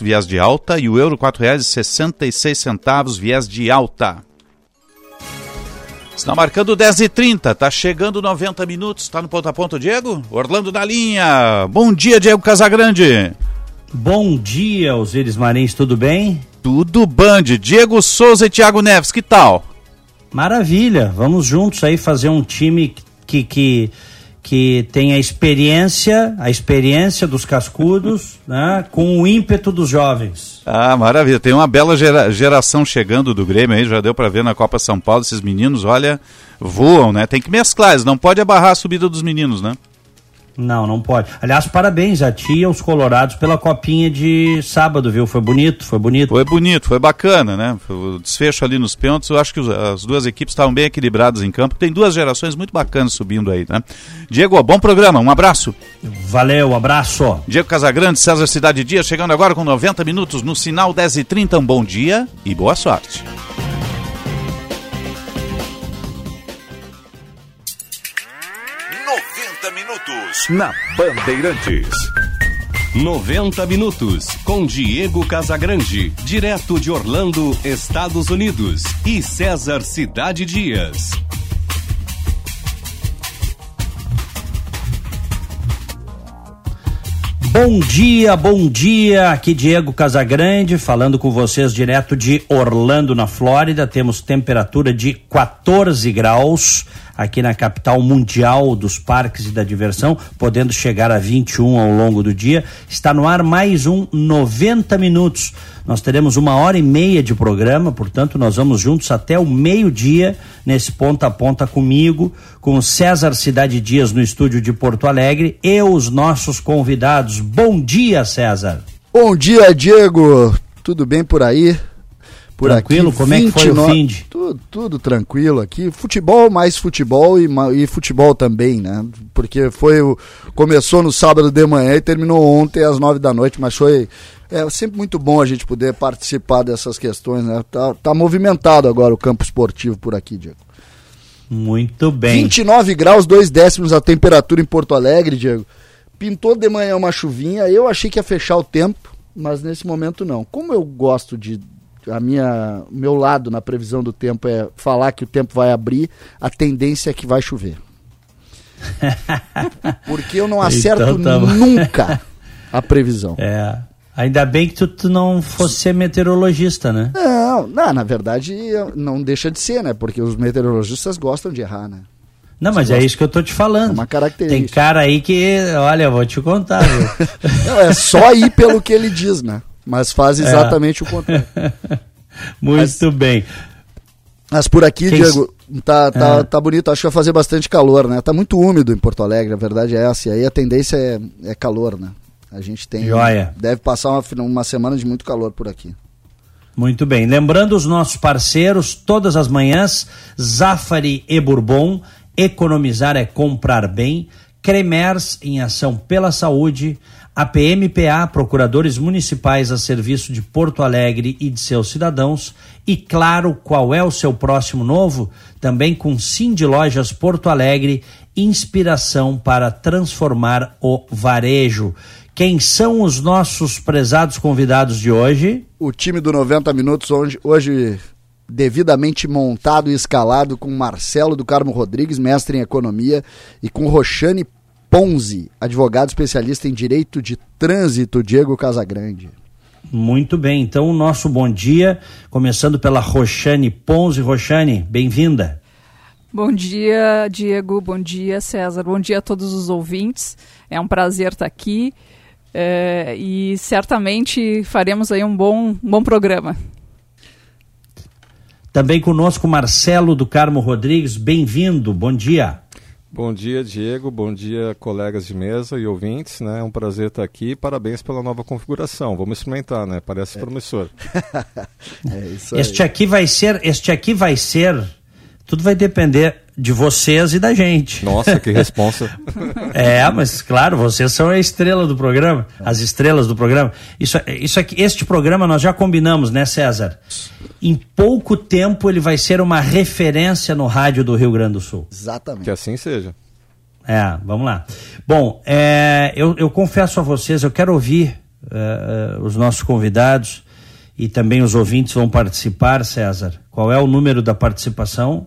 viés de alta, e o euro R$ 4,66, viés de alta. Está marcando 10 e 30 está chegando 90 minutos, está no ponto a ponto, Diego? Orlando da linha. Bom dia, Diego Casagrande. Bom dia, Osiris Marins, tudo bem? Tudo band. Diego Souza e Thiago Neves, que tal? Maravilha, vamos juntos aí fazer um time que, que, que tem a experiência, a experiência dos cascudos, né, com o ímpeto dos jovens. Ah, maravilha. Tem uma bela gera, geração chegando do Grêmio aí, já deu para ver na Copa São Paulo, esses meninos, olha, voam, né? Tem que mesclar, eles não pode abarrar a subida dos meninos, né? Não, não pode. Aliás, parabéns a ti e aos colorados pela copinha de sábado, viu? Foi bonito, foi bonito. Foi bonito, foi bacana, né? O desfecho ali nos pênaltis, eu acho que as duas equipes estavam bem equilibradas em campo. Tem duas gerações muito bacanas subindo aí, né? Diego, bom programa, um abraço. Valeu, abraço. Diego Casagrande, César Cidade Dias, chegando agora com 90 minutos no sinal 10h30. Um bom dia e boa sorte. Na Bandeirantes. 90 minutos com Diego Casagrande, direto de Orlando, Estados Unidos, e César Cidade Dias. Bom dia, bom dia. Aqui Diego Casagrande falando com vocês direto de Orlando, na Flórida. Temos temperatura de 14 graus aqui na capital mundial dos parques e da diversão, podendo chegar a 21 ao longo do dia. Está no ar mais um 90 minutos. Nós teremos uma hora e meia de programa, portanto, nós vamos juntos até o meio-dia nesse ponta a ponta comigo, com César Cidade Dias no estúdio de Porto Alegre e os nossos convidados. Bom dia, César. Bom dia, Diego. Tudo bem por aí? Por tranquilo? aqui. Como 29... é que foi o fim de? Tudo, tudo tranquilo aqui. Futebol, mais futebol e, e futebol também, né? Porque foi o. Começou no sábado de manhã e terminou ontem às nove da noite, mas foi. É sempre muito bom a gente poder participar dessas questões, né? Tá, tá movimentado agora o campo esportivo por aqui, Diego. Muito bem. 29 graus, dois décimos a temperatura em Porto Alegre, Diego. Pintou de manhã uma chuvinha, eu achei que ia fechar o tempo, mas nesse momento não. Como eu gosto de a minha meu lado na previsão do tempo é falar que o tempo vai abrir, a tendência é que vai chover. Porque eu não acerto então, nunca a previsão. É. Ainda bem que tu, tu, não fosse ser meteorologista, né? Não, não, na verdade não deixa de ser, né? Porque os meteorologistas gostam de errar, né? Não, mas é isso que eu tô te falando. É uma característica. Tem cara aí que, olha, eu vou te contar. não, é só ir pelo que ele diz, né? Mas faz é. exatamente é. o contrário. Muito mas, bem. Mas por aqui, Quem... Diego, tá, tá, é. tá bonito. Acho que vai fazer bastante calor, né? Tá muito úmido em Porto Alegre, a verdade é essa. E aí a tendência é, é calor, né? A gente tem. Joia. Deve passar uma, uma semana de muito calor por aqui. Muito bem. Lembrando os nossos parceiros, todas as manhãs, Zafari e Bourbon, economizar é comprar bem, Cremers em ação pela saúde, a PMPA, procuradores municipais a serviço de Porto Alegre e de seus cidadãos. E claro, qual é o seu próximo novo? Também com Sim de Lojas Porto Alegre, inspiração para transformar o varejo. Quem são os nossos prezados convidados de hoje? O time do 90 Minutos, hoje, hoje devidamente montado e escalado com Marcelo do Carmo Rodrigues, mestre em economia, e com Roxane Ponzi, advogado especialista em direito de trânsito, Diego Casagrande. Muito bem, então o nosso bom dia, começando pela Roxane Ponzi. Roxane, bem-vinda. Bom dia, Diego, bom dia, César, bom dia a todos os ouvintes. É um prazer estar aqui é, e certamente faremos aí um bom, um bom programa. Também conosco Marcelo do Carmo Rodrigues, bem-vindo, bom dia. Bom dia, Diego. Bom dia, colegas de mesa e ouvintes. Né? É um prazer estar aqui. Parabéns pela nova configuração. Vamos experimentar, né? Parece é. promissor. é isso aí. Este aqui vai ser, este aqui vai ser. Tudo vai depender de vocês e da gente. Nossa, que responsa. é, mas claro, vocês são a estrela do programa, as estrelas do programa. Isso, isso aqui, este programa nós já combinamos, né, César? em pouco tempo ele vai ser uma referência no rádio do Rio Grande do Sul. Exatamente. Que assim seja. É, vamos lá. Bom, é, eu, eu confesso a vocês, eu quero ouvir uh, uh, os nossos convidados e também os ouvintes vão participar, César. Qual é o número da participação?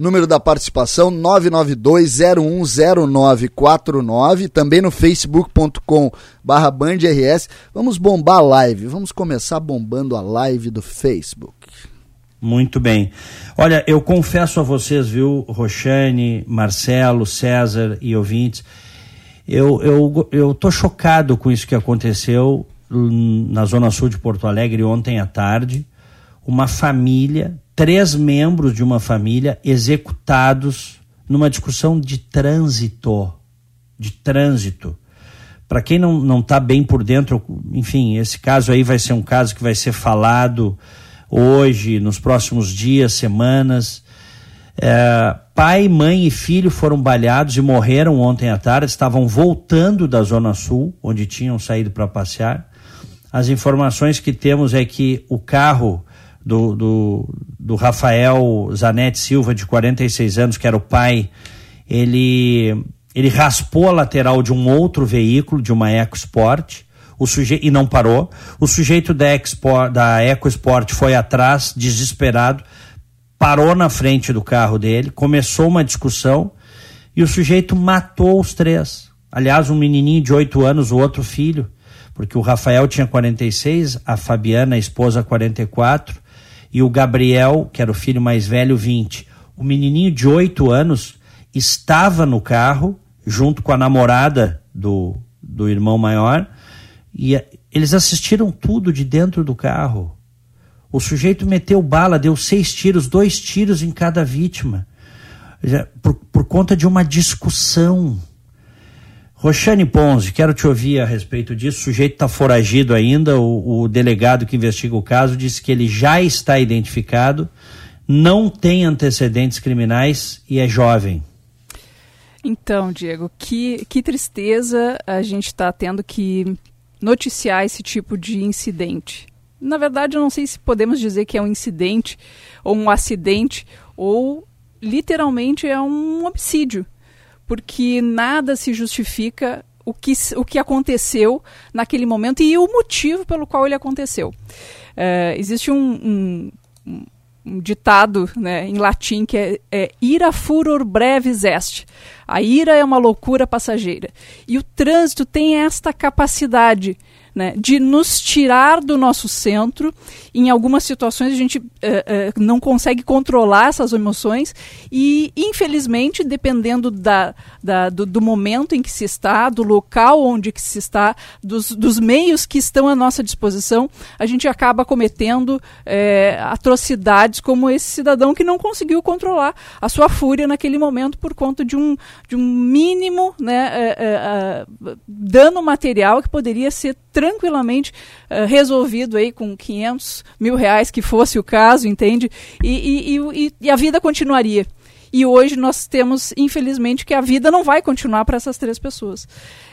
Número da participação 992010949, também no facebook.com barra bandrs. Vamos bombar a live, vamos começar bombando a live do Facebook. Muito bem. Olha, eu confesso a vocês, viu, Roxane, Marcelo, César e ouvintes, eu, eu, eu tô chocado com isso que aconteceu na Zona Sul de Porto Alegre ontem à tarde. Uma família, três membros de uma família executados numa discussão de trânsito. De trânsito. Para quem não está bem por dentro, enfim, esse caso aí vai ser um caso que vai ser falado hoje, nos próximos dias, semanas. É, pai, mãe e filho foram baleados e morreram ontem à tarde. Estavam voltando da Zona Sul, onde tinham saído para passear. As informações que temos é que o carro do, do, do Rafael Zanetti Silva, de 46 anos, que era o pai, ele, ele raspou a lateral de um outro veículo, de uma EcoSport, o sujeito, e não parou. O sujeito da, Expo, da EcoSport foi atrás, desesperado, parou na frente do carro dele, começou uma discussão e o sujeito matou os três. Aliás, um menininho de 8 anos, o outro filho, porque o Rafael tinha 46, a Fabiana, a esposa, 44, e o Gabriel, que era o filho mais velho, 20. O menininho de 8 anos estava no carro, junto com a namorada do, do irmão maior, e eles assistiram tudo de dentro do carro. O sujeito meteu bala, deu seis tiros, dois tiros em cada vítima, por, por conta de uma discussão. Roxane Ponzi, quero te ouvir a respeito disso. O sujeito está foragido ainda. O, o, delegado que investiga o caso disse que ele já está identificado, não tem antecedentes criminais e é jovem. Então, Diego, que, que tristeza a gente está tendo que noticiar esse tipo de incidente na verdade, eu não sei se podemos dizer que é um incidente ou um acidente ou literalmente é um homicídio, porque nada se justifica o que, o que aconteceu naquele momento e o motivo pelo qual ele aconteceu. É, existe um, um, um, ditado né, em latim que é, é ira furor brevis est. A ira é uma loucura passageira. E o trânsito tem esta capacidade né, de nos tirar do nosso centro. Em algumas situações a gente uh, uh, não consegue controlar essas emoções e, infelizmente, dependendo da, da do, do, momento em que se está, do local onde que se está, dos, dos meios que estão à nossa disposição, a gente acaba cometendo eh, atrocidades como esse cidadão que não conseguiu controlar a sua fúria naquele momento por conta de um, de um mínimo né, dano material que poderia ser tranquilamente uh, resolvido aí com 500 mil reais, que fosse o caso, entende? E, e, e, e a vida continuaria. E hoje nós temos, infelizmente, que a vida não vai continuar para essas três pessoas.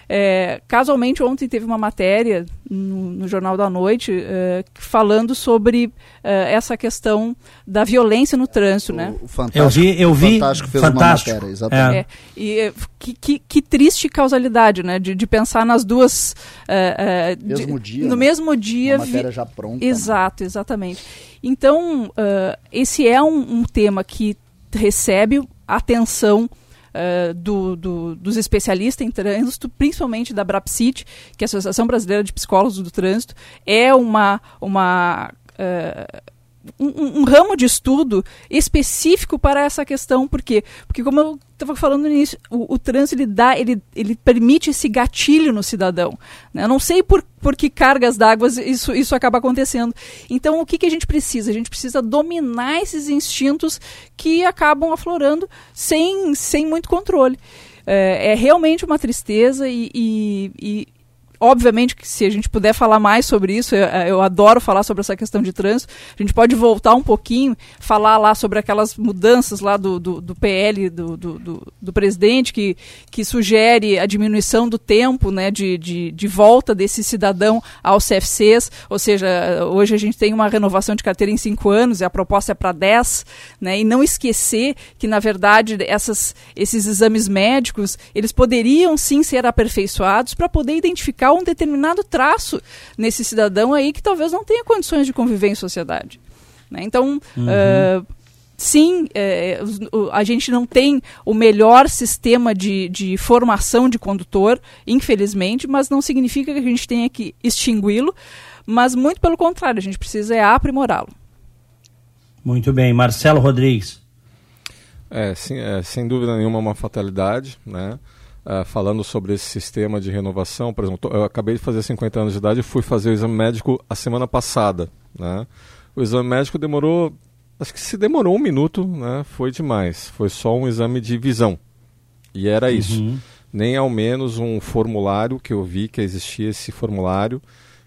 É, casualmente, ontem teve uma matéria no, no Jornal da Noite é, falando sobre é, essa questão da violência no trânsito. O, né? O Fantástico, eu vi, eu vi. Fantástico fez Fantástico. uma matéria, exatamente. É, e, é, que, que, que, triste causalidade, né? De, de pensar nas duas. É, mesmo dia, no né? mesmo dia. Uma matéria já pronta. Né? Exato, né? exatamente. Então, esse é um, um tema que recebe atenção uh, do, do, dos especialistas em trânsito, principalmente da BRAPSIT, que é a Associação Brasileira de Psicólogos do Trânsito, é uma, uma uh, um, um, ramo de estudo específico para essa questão. Por quê? Porque, como eu estava falando no início, o, o trânsito ele dá, ele, ele permite esse gatilho no cidadão. Né? Eu não sei por, por que cargas d'água isso, isso acaba acontecendo. Então, o que, que a gente precisa? A gente precisa dominar esses instintos que acabam aflorando sem, sem muito controle. É, é realmente uma tristeza e, e, e obviamente que se a gente puder falar mais sobre isso, eu, eu, adoro falar sobre essa questão de trânsito. A gente pode voltar um pouquinho, falar lá sobre aquelas mudanças lá do, do, do PL do, do, do, presidente que, que sugere a diminuição do tempo né, de, de, de volta desse cidadão aos CFCs, ou seja, hoje a gente tem uma renovação de carteira em cinco anos e a proposta é para dez, né, e não esquecer que na verdade essas, esses exames médicos eles poderiam sim ser aperfeiçoados para poder identificar identificar um determinado traço nesse cidadão aí que talvez não tenha condições de conviver em sociedade. Né? Então, uhum. uh, sim, é, a gente não tem o melhor sistema de, de formação de condutor, infelizmente, mas não significa que a gente tenha que extingui-lo, mas muito pelo contrário, a gente precisa é aprimorá-lo. Muito bem. Marcelo Rodrigues. É, sim, é, sem dúvida nenhuma uma fatalidade, né? Uh, falando sobre esse sistema de renovação, por exemplo, eu acabei de fazer 50 anos de idade e fui fazer o exame médico a semana passada, né? O exame médico demorou Acho que se demorou um minuto, né, foi demais. Foi só um exame de visão. E era isso. Uhum. Nem ao menos um formulário que eu vi que existia esse formulário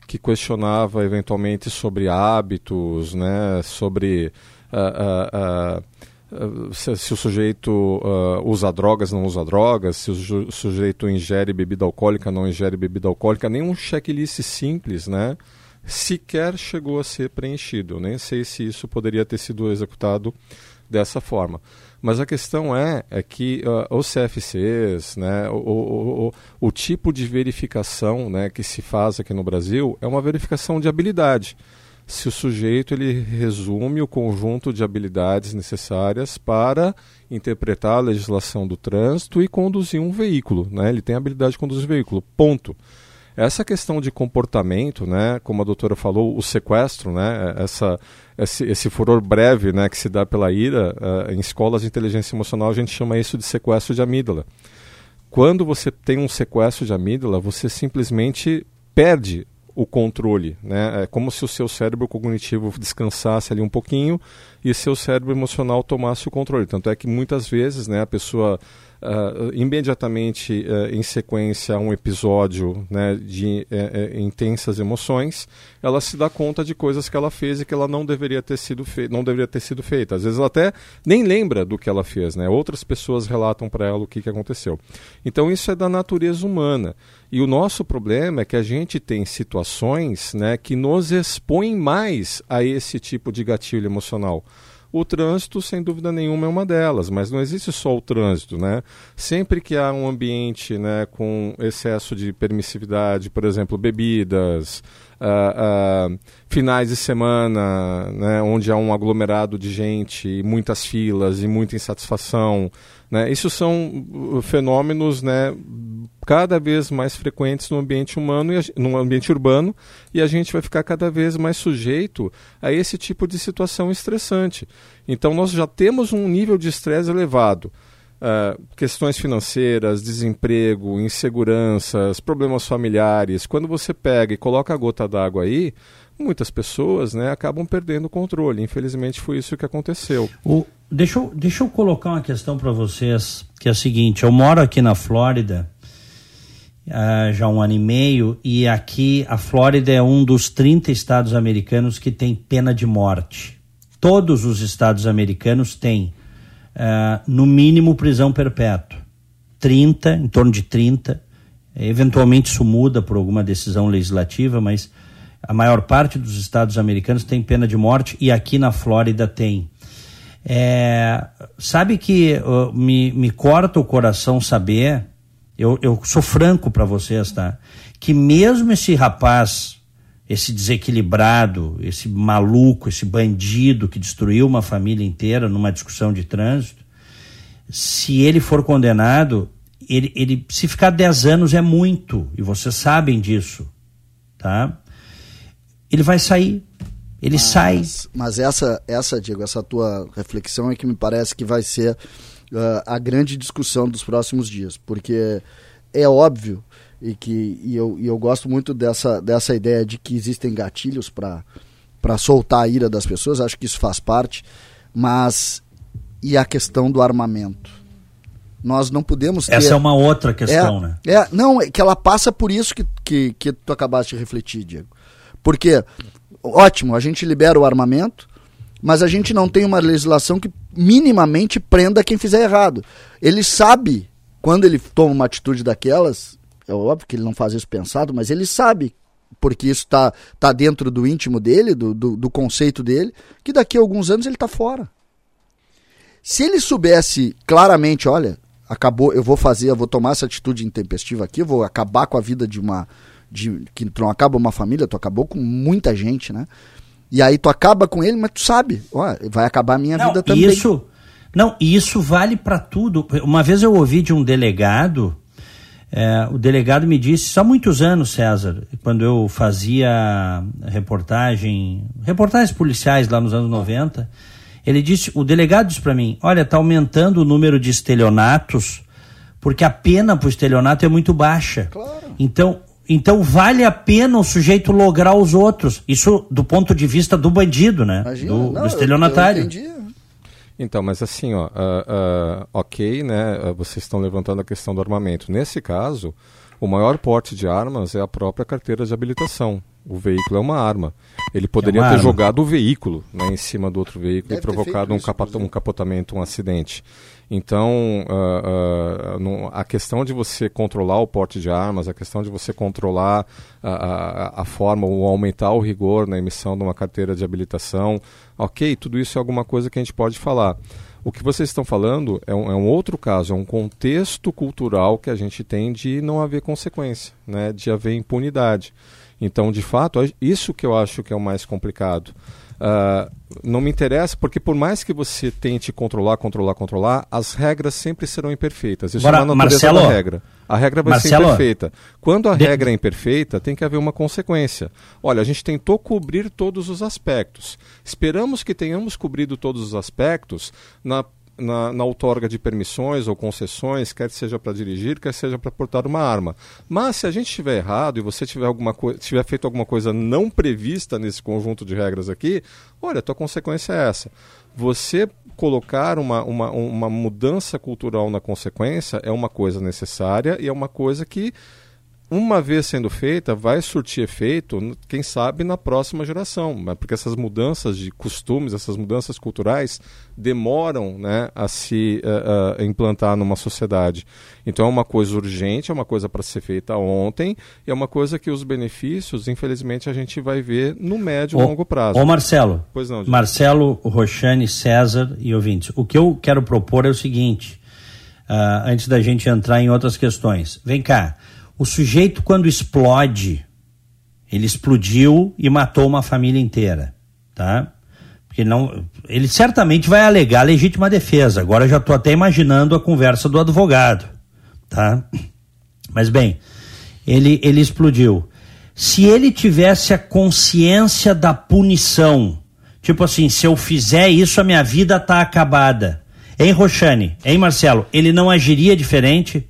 que questionava eventualmente sobre hábitos, né, sobre uh, uh, se, se, o sujeito usa drogas, não usa drogas, se o sujeito ingere bebida alcoólica, não ingere bebida alcoólica, nenhum checklist simples, né? sequer chegou a ser preenchido. Nem sei se isso poderia ter sido executado dessa forma. Mas a questão é, é que uh, os CFCs, né, o, o, o, o, tipo de verificação né, que se faz aqui no Brasil é uma verificação de habilidade. Se o sujeito ele resume o conjunto de habilidades necessárias para interpretar a legislação do trânsito e conduzir um veículo. Né? Ele tem a habilidade de conduzir um veículo. Ponto. Essa questão de comportamento, né, como a doutora falou, o sequestro, né, essa, esse, esse furor breve né, que se dá pela ira, uh, em escolas de inteligência emocional a gente chama isso de sequestro de amígdala. Quando você tem um sequestro de amígdala, você simplesmente perde o controle, né? É como se o seu cérebro cognitivo descansasse ali um pouquinho e seu cérebro emocional tomasse o controle. Tanto é que muitas vezes, né, a pessoa uh, imediatamente uh, em sequência a um episódio né, de uh, intensas emoções, ela se dá conta de coisas que ela fez e que ela não deveria ter sido feita, não deveria ter sido feita. Às vezes ela até nem lembra do que ela fez, né? Outras pessoas relatam para ela o que, que aconteceu. Então isso é da natureza humana. E o nosso problema é que a gente tem situações né, que nos expõem mais a esse tipo de gatilho emocional. O trânsito, sem dúvida nenhuma, é uma delas, mas não existe só o trânsito, né? Sempre que há um ambiente né, com excesso de permissividade, por exemplo, bebidas, uh, uh, finais de semana, né, onde há um aglomerado de gente, muitas filas e muita insatisfação, né? Isso são uh, fenômenos né, cada vez mais frequentes no ambiente humano, e no ambiente urbano, e a gente vai ficar cada vez mais sujeito a esse tipo de situação estressante. Então nós já temos um nível de estresse elevado. Uh, questões financeiras, desemprego, inseguranças, problemas familiares. Quando você pega e coloca a gota d'água aí, muitas pessoas né, acabam perdendo o controle. Infelizmente foi isso que aconteceu. O, deixa, eu, deixa eu colocar uma questão para vocês, que é a seguinte: eu moro aqui na Flórida uh, já há um ano e meio, e aqui a Flórida é um dos 30 estados americanos que tem pena de morte. Todos os estados americanos têm, uh, no mínimo, prisão perpétua. 30, em torno de 30. Eventualmente isso muda por alguma decisão legislativa, mas a maior parte dos estados americanos tem pena de morte e aqui na Flórida tem. É, sabe que uh, me, me corta o coração saber, eu, eu sou franco para vocês, tá? Que mesmo esse rapaz, esse desequilibrado, esse maluco, esse bandido que destruiu uma família inteira numa discussão de trânsito, se ele for condenado, ele, ele se ficar 10 anos é muito, e vocês sabem disso, tá? Ele vai sair. Ele mas, sai. Mas essa, essa, Diego, essa tua reflexão é que me parece que vai ser uh, a grande discussão dos próximos dias. Porque é óbvio, e que e eu, e eu gosto muito dessa, dessa ideia de que existem gatilhos para soltar a ira das pessoas, acho que isso faz parte, mas e a questão do armamento? Nós não podemos ter... Essa é uma outra questão, é, né? É, não, é que ela passa por isso que, que, que tu acabaste de refletir, Diego. Porque, ótimo, a gente libera o armamento, mas a gente não tem uma legislação que minimamente prenda quem fizer errado. Ele sabe, quando ele toma uma atitude daquelas, é óbvio que ele não faz isso pensado, mas ele sabe, porque isso está tá dentro do íntimo dele, do, do, do conceito dele, que daqui a alguns anos ele está fora. Se ele soubesse claramente, olha, acabou, eu vou fazer, eu vou tomar essa atitude intempestiva aqui, vou acabar com a vida de uma de que tu não acaba uma família, tu acabou com muita gente, né? E aí tu acaba com ele, mas tu sabe, ó, vai acabar a minha não, vida também. Isso, não, e isso vale para tudo. Uma vez eu ouvi de um delegado, é, o delegado me disse, há muitos anos, César, quando eu fazia reportagem, reportagens policiais lá nos anos 90, ele disse, o delegado disse para mim, olha, está aumentando o número de estelionatos, porque a pena para o estelionato é muito baixa. Claro. Então, então vale a pena o sujeito lograr os outros. Isso do ponto de vista do bandido, né? Imagina, do, não, do estelionatário. Eu, eu então, mas assim, ó, uh, uh, ok, né? Uh, vocês estão levantando a questão do armamento. Nesse caso, o maior porte de armas é a própria carteira de habilitação. O veículo é uma arma. Ele poderia é ter arma. jogado o veículo né, em cima do outro veículo Deve e provocado um, capot um capotamento, um acidente. Então, uh, uh, no, a questão de você controlar o porte de armas, a questão de você controlar a, a, a, forma ou aumentar o rigor na emissão de uma carteira de habilitação, ok, tudo isso é alguma coisa que a gente pode falar. O que vocês estão falando é um, é um, outro caso, é um contexto cultural que a gente tem de não haver consequência, né, de haver impunidade. Então, de fato, isso que eu acho que é o mais complicado. Uh, não me interessa, porque por mais que você tente controlar, controlar, controlar, as regras sempre serão imperfeitas. Isso Agora, é uma natureza Marcelo, da regra. A regra vai Marcelo, ser imperfeita. Quando a de... regra é imperfeita, tem que haver uma consequência. Olha, a gente tentou cobrir todos os aspectos. Esperamos que tenhamos cobrido todos os aspectos na na, na outorga de permissões ou concessões, quer seja para dirigir, quer seja para portar uma arma. Mas se a gente estiver errado e você tiver, alguma tiver feito alguma coisa não prevista nesse conjunto de regras aqui, olha, a tua consequência é essa. Você colocar uma, uma, uma mudança cultural na consequência é uma coisa necessária e é uma coisa que uma vez sendo feita, vai surtir efeito, quem sabe, na próxima geração. Né? Porque essas mudanças de costumes, essas mudanças culturais, demoram né, a se uh, uh, implantar numa sociedade. Então é uma coisa urgente, é uma coisa para ser feita ontem, e é uma coisa que os benefícios, infelizmente, a gente vai ver no médio e longo prazo. Ô Marcelo, pois não, Marcelo, Roxane, César e ouvintes, o que eu quero propor é o seguinte, uh, antes da gente entrar em outras questões. Vem cá. O sujeito, quando explode, ele explodiu e matou uma família inteira, tá? Porque não, ele certamente vai alegar legítima defesa. Agora já estou até imaginando a conversa do advogado, tá? Mas bem, ele, ele explodiu. Se ele tivesse a consciência da punição, tipo assim, se eu fizer isso, a minha vida está acabada. Hein, Roxane? Hein, Marcelo? Ele não agiria diferente?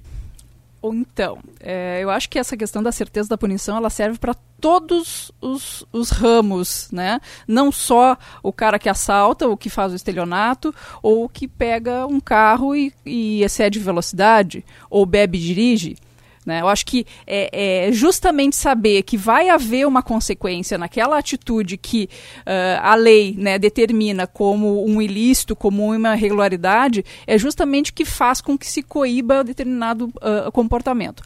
Então, é, eu acho que essa questão da certeza da punição ela serve para todos os, os, ramos, né? Não só o cara que assalta, o que faz o estelionato, ou o que pega um carro e, e excede velocidade, ou bebe e dirige. Né? Eu acho que é, é, justamente saber que vai haver uma consequência naquela atitude que uh, a lei né, determina como um ilícito, como uma irregularidade, é justamente que faz com que se coíba determinado uh, comportamento.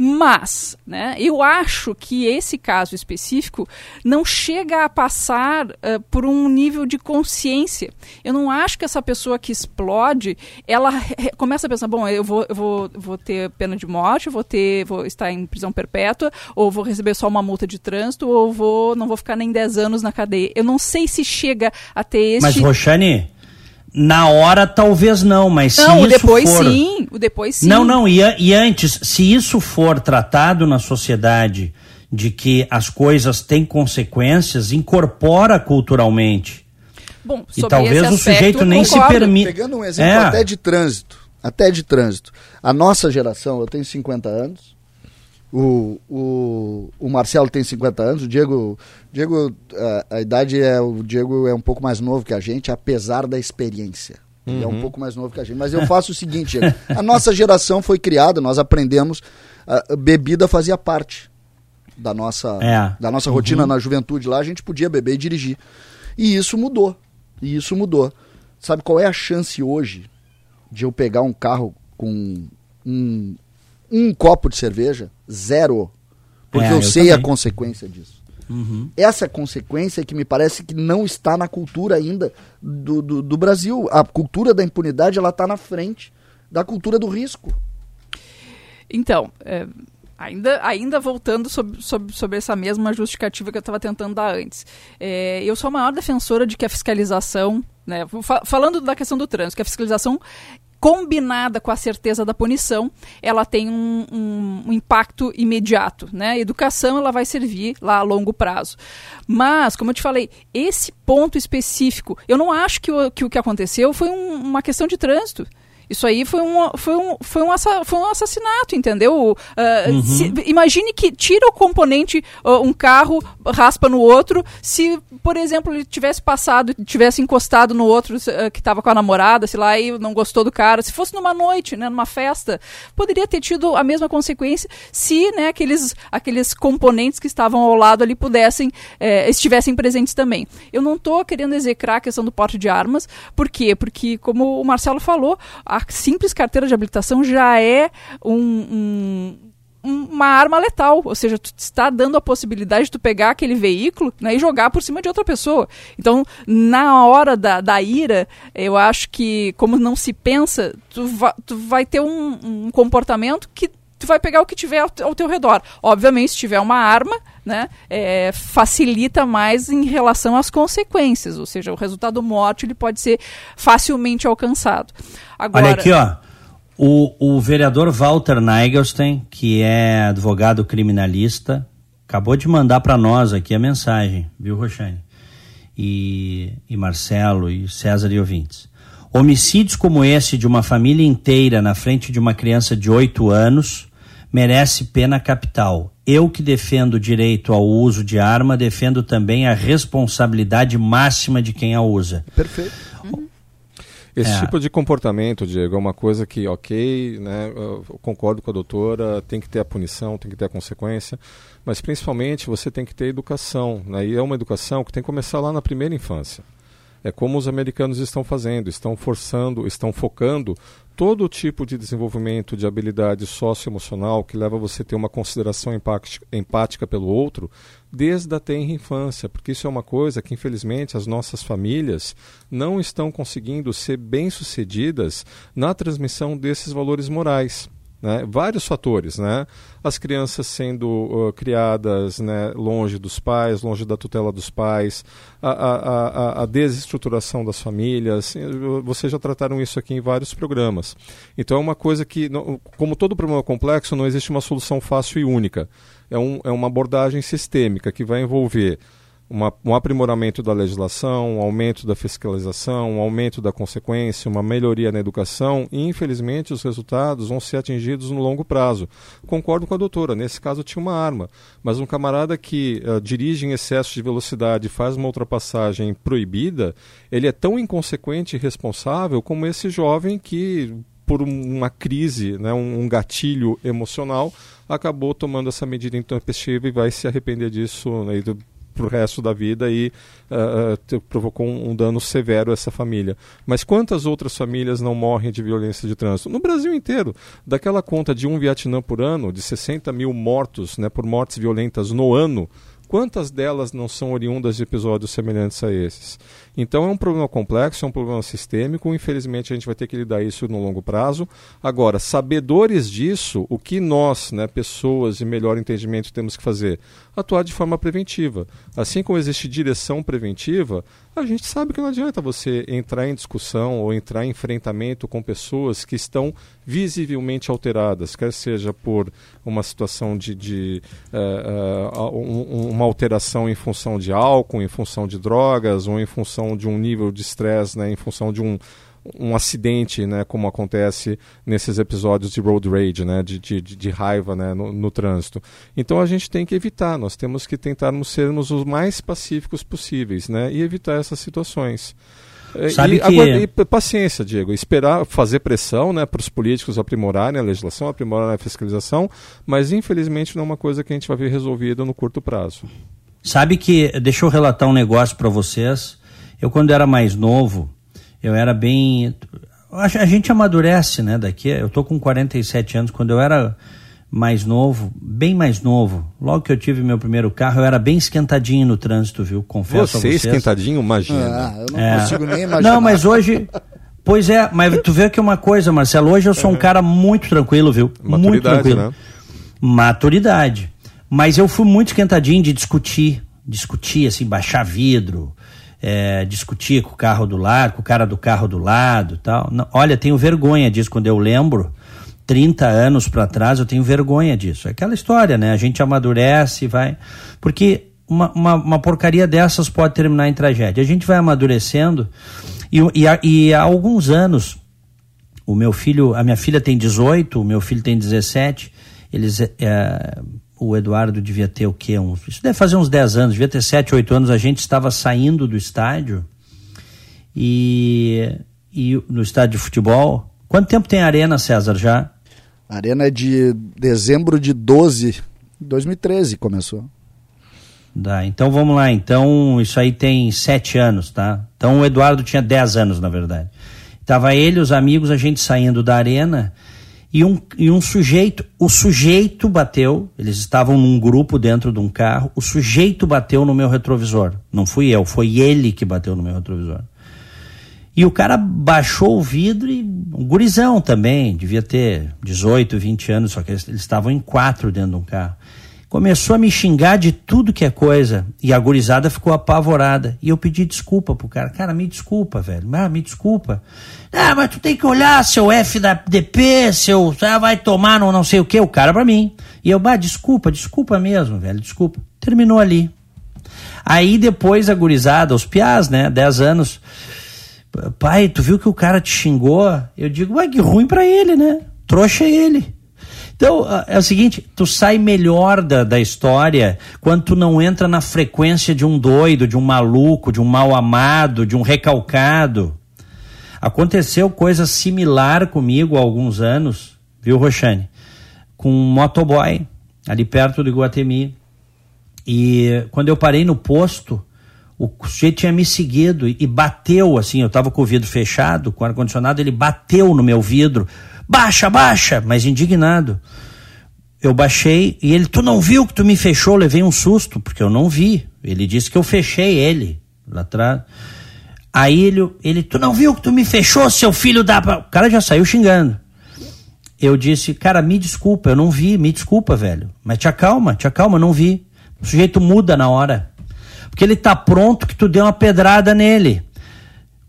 Mas, né, eu acho que esse caso específico não chega a passar uh, por um nível de consciência. Eu não acho que essa pessoa que explode, ela começa a pensar, bom, eu vou, eu vou, vou ter pena de morte, vou ter, vou estar em prisão perpétua, ou vou receber só uma multa de trânsito, ou vou, não vou ficar nem 10 anos na cadeia. Eu não sei se chega a ter esse... Mas, Roxane, na hora, talvez não, mas não, se o isso depois for... sim, o depois sim. Não, não, e, e antes, se isso for tratado na sociedade de que as coisas têm consequências, incorpora culturalmente. Bom, e talvez aspecto, o sujeito nem concordo. se permita. Pegando um exemplo é. até de trânsito, até de trânsito. A nossa geração, eu tenho 50 anos, o, o, o Marcelo tem 50 anos, o Diego, Diego a, a, idade é o Diego é um pouco mais novo que a gente, apesar da experiência. Uhum. Ele é um uhum. pouco mais novo que a gente. Mas eu faço o seguinte, a nossa geração foi criada, nós aprendemos, a, bebida fazia parte da nossa, é. da nossa rotina uhum. na juventude lá, a gente podia beber e dirigir. E isso mudou. E isso mudou. Sabe qual é a chance hoje de eu pegar um carro com um, um copo de cerveja? Zero. Porque é, eu, eu, sei também. a consequência disso. Uhum. Essa consequência que me parece que não está na cultura ainda do, do, do Brasil. A cultura da impunidade ela está na frente da cultura do risco. Então, é, Ainda, ainda voltando sobre, sobre, sobre essa mesma justificativa que eu estava tentando dar antes. É, eu sou a maior defensora de que a fiscalização, né, falando da questão do trânsito, que a fiscalização combinada com a certeza da punição, ela tem um, um, um, impacto imediato. Né? A educação ela vai servir lá a longo prazo. Mas, como eu te falei, esse ponto específico, eu não acho que o que, o que aconteceu foi um, uma questão de trânsito. Isso aí foi um, foi um, foi um, foi um assassinato, entendeu? Uh, uhum. se, imagine que tira o componente, uh, um carro raspa no outro. Se, por exemplo, ele tivesse passado, tivesse encostado no outro uh, que estava com a namorada, sei lá, e não gostou do cara. Se fosse numa noite, né, numa festa, poderia ter tido a mesma consequência se né, aqueles, aqueles componentes que estavam ao lado ali pudessem, eh, estivessem presentes também. Eu não estou querendo execrar a questão do porte de armas. Por quê? Porque, como o Marcelo falou, a a simples carteira de habilitação já é um, um uma arma letal, ou seja, tu está dando a possibilidade de tu pegar aquele veículo né, e jogar por cima de outra pessoa. Então, na hora da, da ira, eu acho que, como não se pensa, tu, va, tu vai ter um, um comportamento que tu vai pegar o que tiver ao, ao, teu redor. Obviamente, se tiver uma arma, né, é, facilita mais em relação às consequências, ou seja, o resultado morte ele pode ser facilmente alcançado. Agora, Olha aqui, ó. O, o vereador Walter Nigelstein, que é advogado criminalista, acabou de mandar para nós aqui a mensagem, viu, Roxane? E, e Marcelo, e César e ouvintes. Homicídios como esse de uma família inteira na frente de uma criança de 8 anos merece pena capital. Eu que defendo o direito ao uso de arma, defendo também a responsabilidade máxima de quem a usa. Perfeito. Uhum. Esse é. tipo de comportamento, Diego, é uma coisa que, ok, né, eu concordo com a doutora, tem que ter a punição, tem que ter a consequência, mas principalmente você tem que ter educação, né, e é uma educação que tem que começar lá na primeira infância. É como os americanos estão fazendo, estão forçando, estão focando todo tipo de desenvolvimento de habilidade socioemocional que leva você a ter uma consideração empática pelo outro desde a tenra infância, porque isso é uma coisa que, infelizmente, as nossas famílias não estão conseguindo ser bem-sucedidas na transmissão desses valores morais. Né? Vários fatores, né? As crianças sendo uh, criadas né, longe dos pais, longe da tutela dos pais, a, a, a, a, desestruturação das famílias. Vocês já trataram isso aqui em vários programas. Então é uma coisa que, como todo problema complexo, não existe uma solução fácil e única. É, um, é uma abordagem sistêmica que vai envolver uma, um aprimoramento da legislação, um aumento da fiscalização, um aumento da consequência, uma melhoria na educação e, infelizmente, os resultados vão ser atingidos no longo prazo. Concordo com a doutora, nesse caso tinha uma arma, mas um camarada que uh, dirige em excesso de velocidade e faz uma ultrapassagem proibida, ele é tão inconsequente e irresponsável como esse jovem que por uma crise, né, um, um gatilho emocional, acabou tomando essa medida intempestiva e vai se arrepender disso né, para o resto da vida e uh, provocou um, um, dano severo a essa família. Mas quantas outras famílias não morrem de violência de trânsito? No Brasil inteiro. Daquela conta de um Vietnã por ano, de 60 mil mortos né, por mortes violentas no ano, quantas delas não são oriundas de episódios semelhantes a esses? Então é um problema complexo, é um problema sistêmico, infelizmente a gente vai ter que lidar isso no longo prazo. Agora, sabedores disso, o que nós, né, pessoas de melhor entendimento, temos que fazer? Atuar de forma preventiva. Assim como existe direção preventiva, a gente sabe que não adianta você entrar em discussão ou entrar em enfrentamento com pessoas que estão visivelmente alteradas, quer seja por uma situação de, de uh, uh, um, uma alteração em função de álcool, em função de drogas ou em função de um nível de estresse, né, em função de um, um acidente, né, como acontece nesses episódios de road rage, né, de, de, de raiva né, no, no, trânsito. Então a gente tem que evitar, nós temos que tentarmos sermos os mais pacíficos possíveis né, e evitar essas situações. É, Sabe e, que... agora, e, paciência, Diego. Esperar fazer pressão né, para os políticos aprimorarem a legislação, aprimorarem a fiscalização, mas infelizmente não é uma coisa que a gente vai ver resolvida no curto prazo. Sabe que, deixa eu relatar um negócio para vocês. Eu, quando era mais novo, eu era bem. A gente amadurece, né? Daqui. Eu tô com 47 anos. Quando eu era mais novo, bem mais novo, logo que eu tive meu primeiro carro, eu era bem esquentadinho no trânsito, viu? Confesso Você a vocês. esquentadinho, imagina. Ah, eu não é. consigo nem imaginar. Não, mas hoje. Pois é, mas tu vê que uma coisa, Marcelo, hoje eu sou um cara muito tranquilo, viu? Maturidade, muito tranquilo. Né? Maturidade. Mas eu fui muito esquentadinho de discutir, discutir, assim, baixar vidro, é, discutir com o carro do lado, com o cara do carro do lado tal. Não, olha, tenho vergonha disso quando eu lembro. 30 anos para trás, eu tenho vergonha disso. É aquela história, né? A gente amadurece vai. Porque uma, uma, uma, porcaria dessas pode terminar em tragédia. A gente vai amadurecendo e, e, e há alguns anos, o meu filho, a minha filha tem 18, o meu filho tem 17, eles. É, o Eduardo devia ter o quê? Uns, isso deve fazer uns 10 anos, devia ter 7, 8 anos. A gente estava saindo do estádio e, e no estádio de futebol. Quanto tempo tem a Arena, César, já? A Arena é de dezembro de 12, 2013 começou. Dá, então vamos lá. Então isso aí tem sete anos, tá? Então o Eduardo tinha 10 anos, na verdade. Tava ele, os amigos, a gente saindo da arena e um, e um sujeito, o sujeito bateu, eles estavam num grupo dentro de um carro, o sujeito bateu no meu retrovisor. Não fui eu, foi ele que bateu no meu retrovisor. E o cara baixou o vidro e um gurizão também, devia ter 18, 20 anos, só que eles, eles estavam em quatro dentro de um carro. Começou a me xingar de tudo que é coisa. E a gurizada ficou apavorada. E eu pedi desculpa pro cara. Cara, me desculpa, velho. Ah, me desculpa. Ah, mas tu tem que olhar seu FDP, seu. Ah, vai tomar no não sei o que, o cara pra mim. E eu, bah, desculpa, desculpa mesmo, velho, desculpa. Terminou ali. Aí depois a gurizada, os piás, né, 10 anos. Pai, tu viu que o cara te xingou? Eu digo, ué, que ruim pra ele, né? Trouxa é ele. Então, é o seguinte, tu sai melhor da, da história quando tu não entra na frequência de um doido, de um maluco, de um mal amado, de um recalcado. Aconteceu coisa similar comigo há alguns anos, viu, Roxane? Com um motoboy, ali perto do Iguatemi. E quando eu parei no posto, o sujeito tinha me seguido e bateu, assim, eu estava com o vidro fechado, com o ar-condicionado, ele bateu no meu vidro. Baixa, baixa! Mas indignado. Eu baixei e ele, tu não viu que tu me fechou? levei um susto, porque eu não vi. Ele disse que eu fechei ele lá atrás. Aí ele, ele, tu não viu que tu me fechou, seu filho da. O cara já saiu xingando. Eu disse, cara, me desculpa, eu não vi, me desculpa, velho. Mas te acalma, te acalma, não vi. O sujeito muda na hora. Porque ele tá pronto que tu deu uma pedrada nele.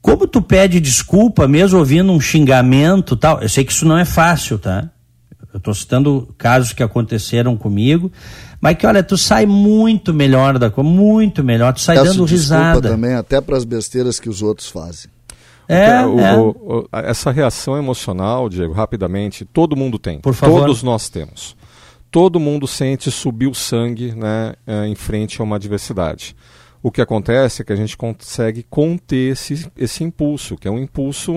Como tu pede desculpa, mesmo ouvindo um xingamento tal, eu sei que isso não é fácil, tá? Eu estou citando casos que aconteceram comigo, mas que olha, tu sai muito melhor da coisa, muito melhor, tu sai Peço dando risada. também, até para as besteiras que os outros fazem. É, o, é. O, o, essa reação emocional, Diego, rapidamente, todo mundo tem. Por favor. Todos nós temos todo mundo sente subir o sangue né, é, em frente a uma adversidade. O que acontece é que a gente consegue conter esse, esse impulso, que é um impulso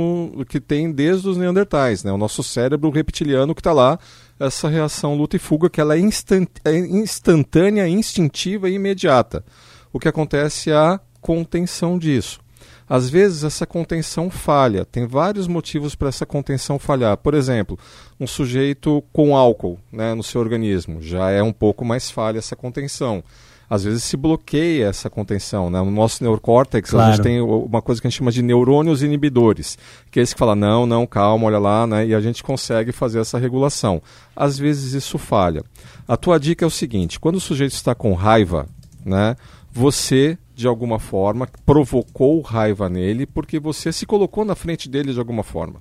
que tem desde os neandertais, né? O nosso cérebro reptiliano que está lá, essa reação luta e fuga, que ela é, instant, é instantânea, instintiva e imediata. O que acontece é a contenção disso. Às vezes essa contenção falha. Tem vários motivos para essa contenção falhar. Por exemplo, um sujeito com álcool né, no seu organismo já é um pouco mais falha essa contenção. Às vezes se bloqueia essa contenção. Né? No nosso neocórtex, claro. a gente tem uma coisa que a gente chama de neurônios inibidores, que é esse que fala, não, não, calma, olha lá, né? e a gente consegue fazer essa regulação. Às vezes isso falha. A tua dica é o seguinte: quando o sujeito está com raiva, né, você de alguma forma, provocou raiva nele porque você se colocou na frente dele de alguma forma.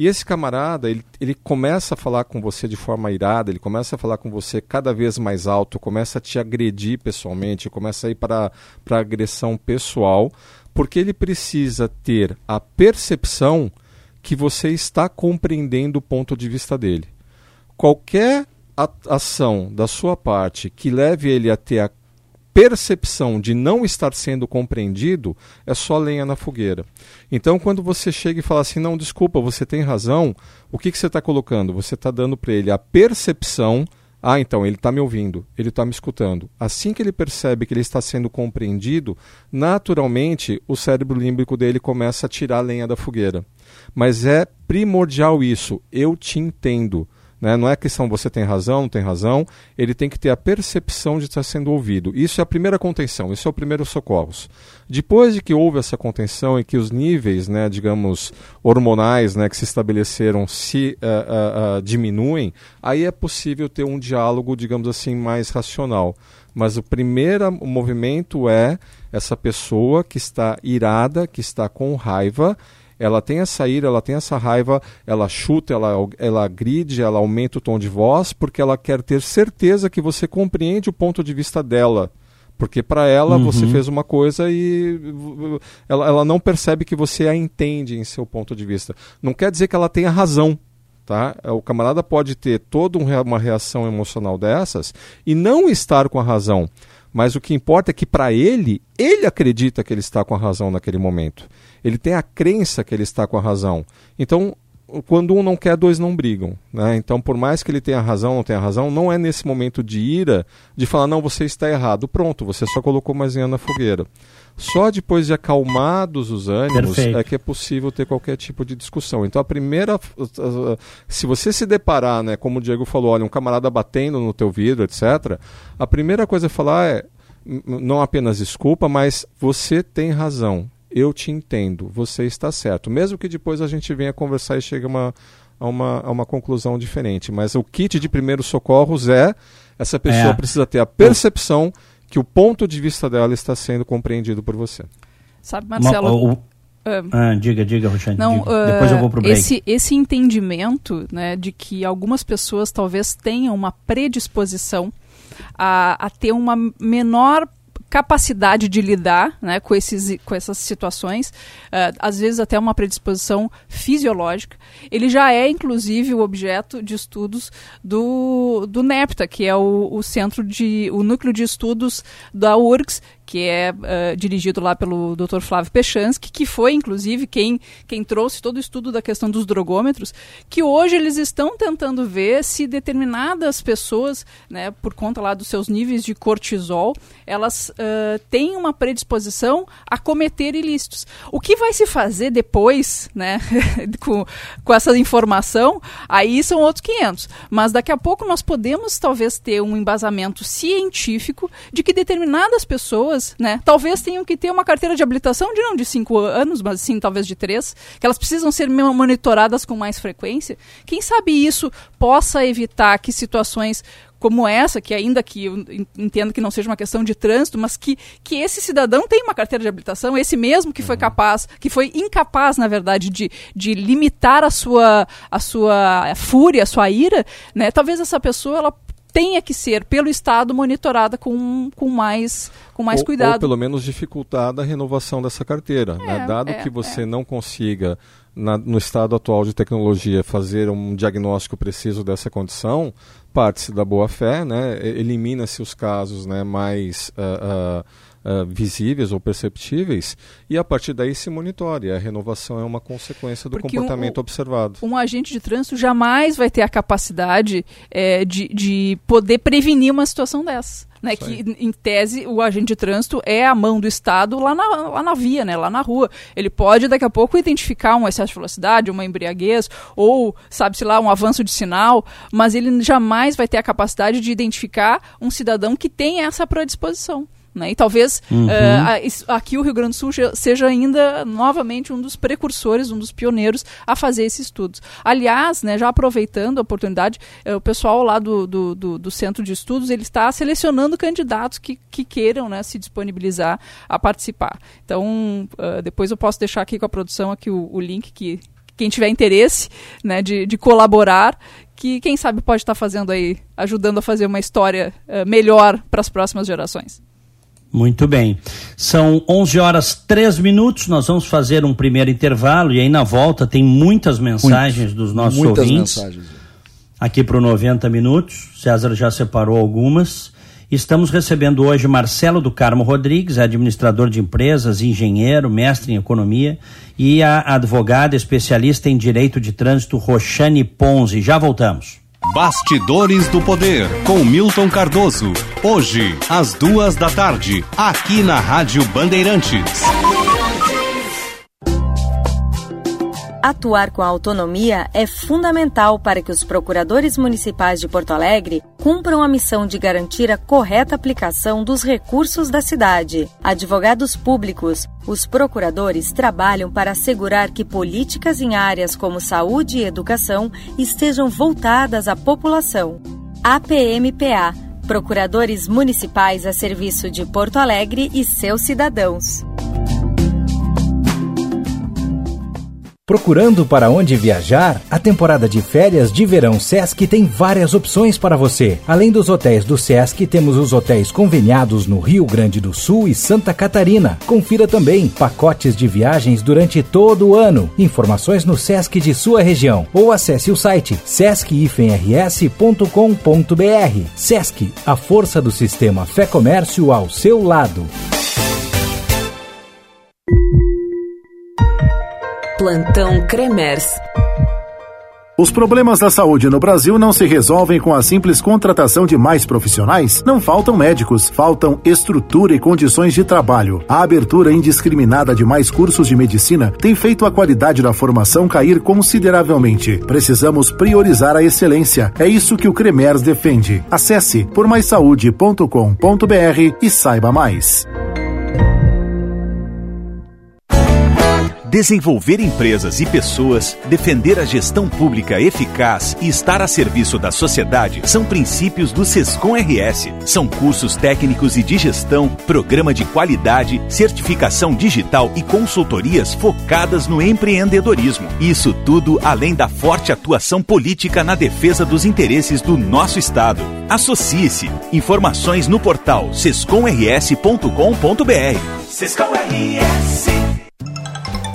E esse camarada, ele, ele começa a falar com você de forma irada, ele começa a falar com você cada vez mais alto, começa a te agredir pessoalmente, começa a ir para a agressão pessoal, porque ele precisa ter a percepção que você está compreendendo o ponto de vista dele. Qualquer ação da sua parte que leve ele a ter a percepção de não estar sendo compreendido é só lenha na fogueira. Então, quando você chega e fala assim, não, desculpa, você tem razão, o que, que você está colocando? Você está dando para ele a percepção. Ah, então, ele está me ouvindo, ele está me escutando. Assim que ele percebe que ele está sendo compreendido, naturalmente o cérebro límbico dele começa a tirar a lenha da fogueira. Mas é primordial isso, eu te entendo Né? Não é questão você tem razão, não tem razão. Ele tem que ter a percepção de estar sendo ouvido. Isso é a primeira contenção, isso é o primeiro socorros. Depois de que houve essa contenção e que os níveis, né, digamos, hormonais né, que se estabeleceram se uh, uh, uh, diminuem, aí é possível ter um diálogo, digamos assim, mais racional. Mas o primeiro movimento é essa pessoa que está irada, que está com raiva, ela tem essa ira, ela tem essa raiva, ela chuta, ela, ela agride, ela aumenta o tom de voz, porque ela quer ter certeza que você compreende o ponto de vista dela. Porque para ela uhum. você fez uma coisa e ela, ela não percebe que você a entende em seu ponto de vista. Não quer dizer que ela tenha razão. Tá? O camarada pode ter toda uma reação emocional dessas e não estar com a razão. Mas o que importa é que para ele, ele acredita que ele está com a razão naquele momento. Ele tem a crença que ele está com a razão. Então, quando um não quer, dois não brigam. Né? Então, por mais que ele tenha razão ou não tenha razão, não é nesse momento de ira de falar, não, você está errado. Pronto, você só colocou mais lenha na fogueira. Só depois de acalmados os ânimos Perfeito. é que é possível ter qualquer tipo de discussão. Então, a primeira. Se você se deparar, né, como o Diego falou, olha, um camarada batendo no teu vidro, etc., a primeira coisa a falar é não apenas desculpa, mas você tem razão eu te entendo, você está certo. Mesmo que depois a gente venha conversar e chegue a uma, a uma, a uma conclusão diferente. Mas o kit de primeiros socorros é essa pessoa é. precisa ter a percepção que o ponto de vista dela está sendo compreendido por você. Sabe, Marcelo? Uma, o, ah, diga, diga, Roxane. Não, diga. Uh, Depois eu vou pro break. Esse, esse entendimento né, de que algumas pessoas talvez tenham uma predisposição a, a ter uma menor capacidade de lidar né, com, esses, com essas situações, uh, às vezes até uma predisposição fisiológica. Ele já é, inclusive, o objeto de estudos do, do NEPTA, que é o, o centro de o núcleo de estudos da URGS, que é uh, dirigido lá pelo Dr. Flávio Pechansky, que foi, inclusive, quem, quem trouxe todo o estudo da questão dos drogômetros, que hoje eles estão tentando ver se determinadas pessoas, né, por conta lá dos seus níveis de cortisol, elas uh, têm uma predisposição a cometer ilícitos. O que vai se fazer depois, né, com, com essa informação, aí são outros 500. Mas daqui a pouco nós podemos, talvez, ter um embasamento científico de que determinadas pessoas né, talvez tenham que ter uma carteira de habilitação de não de cinco anos, mas sim talvez de três, que elas precisam ser monitoradas com mais frequência. Quem sabe isso possa evitar que situações como essa, que ainda que eu entendo que não seja uma questão de trânsito, mas que, que esse cidadão tem uma carteira de habilitação, esse mesmo que foi uhum. capaz, que foi incapaz, na verdade, de, de limitar a sua, a sua fúria, a sua ira, né? Talvez essa pessoa ela tenha que ser pelo Estado monitorada com, com mais, com mais ou, cuidado. Ou pelo menos dificultada a renovação dessa carteira. Né? É, né? Dado é, que você é. não consiga, na, no estado atual de tecnologia, fazer um diagnóstico preciso dessa condição, parte-se da boa-fé, né? elimina-se os casos né, mais. Uh, uh, uh, visíveis ou perceptíveis e a partir daí se monitore. A renovação é uma consequência do Porque comportamento um, observado. Um agente de trânsito jamais vai ter a capacidade é, de, de poder prevenir uma situação dessa. Né, que em tese o agente de trânsito é a mão do Estado lá na, lá na via, né, lá na rua. Ele pode daqui a pouco identificar um excesso de velocidade, uma embriaguez ou, sabe-se lá, um avanço de sinal, mas ele jamais vai ter a capacidade de identificar um cidadão que tem essa predisposição. Né? E talvez uhum. uh, aqui o Rio Grande do Sul seja ainda novamente um dos precursores, um dos pioneiros a fazer esses estudos. Aliás, né, já aproveitando a oportunidade, uh, o pessoal lá do, do, do, do, Centro de Estudos ele está selecionando candidatos que, que queiram né, se disponibilizar a participar. Então, uh, depois eu posso deixar aqui com a produção aqui o, o link que quem tiver interesse né, de, de colaborar, que quem sabe pode estar fazendo aí, ajudando a fazer uma história melhor para as próximas gerações. Muito bem. São 11 horas 3 minutos. Nós vamos fazer um primeiro intervalo e aí na volta tem muitas mensagens dos nossos muitas ouvintes. Mensagens. Aqui para o 90 minutos. César já separou algumas. Estamos recebendo hoje Marcelo do Carmo Rodrigues, administrador de empresas, engenheiro, mestre em economia, e a advogada especialista em direito de trânsito Roxane Ponzi. Já voltamos. Bastidores do Poder, com Milton Cardoso. Hoje, às duas da tarde, aqui na Rádio Bandeirantes. Atuar com autonomia é fundamental para que os procuradores municipais de Porto Alegre cumpram a missão de garantir a correta aplicação dos recursos da cidade. Advogados públicos, os procuradores trabalham para assegurar que políticas em áreas como saúde e educação estejam voltadas à população. APMPA Procuradores Municipais a serviço de Porto Alegre e seus cidadãos. Procurando para onde viajar? A temporada de férias de verão Sesc tem várias opções para você. Além dos hotéis do Sesc, temos os hotéis conveniados no Rio Grande do Sul e Santa Catarina. Confira também pacotes de viagens durante todo o ano. Informações no Sesc de sua região ou acesse o site sesc-rs.com.br. Sesc, a força do sistema Fé Comércio ao seu lado. Plantão Cremers. Os problemas da saúde no Brasil não se resolvem com a simples contratação de mais profissionais? Não faltam médicos, faltam estrutura e condições de trabalho. A abertura indiscriminada de mais cursos de medicina tem feito a qualidade da formação cair consideravelmente. Precisamos priorizar a excelência. É isso que o Cremers defende. Acesse pormaissaude.com.br e saiba mais. Desenvolver empresas e pessoas, defender a gestão pública eficaz e estar a serviço da sociedade são princípios do Sescom RS. São cursos técnicos e de gestão, programa de qualidade, certificação digital e consultorias focadas no empreendedorismo. Isso tudo além da forte atuação política na defesa dos interesses do nosso Estado. Associe-se. Informações no portal sescomrs.com.br. Sescom RS.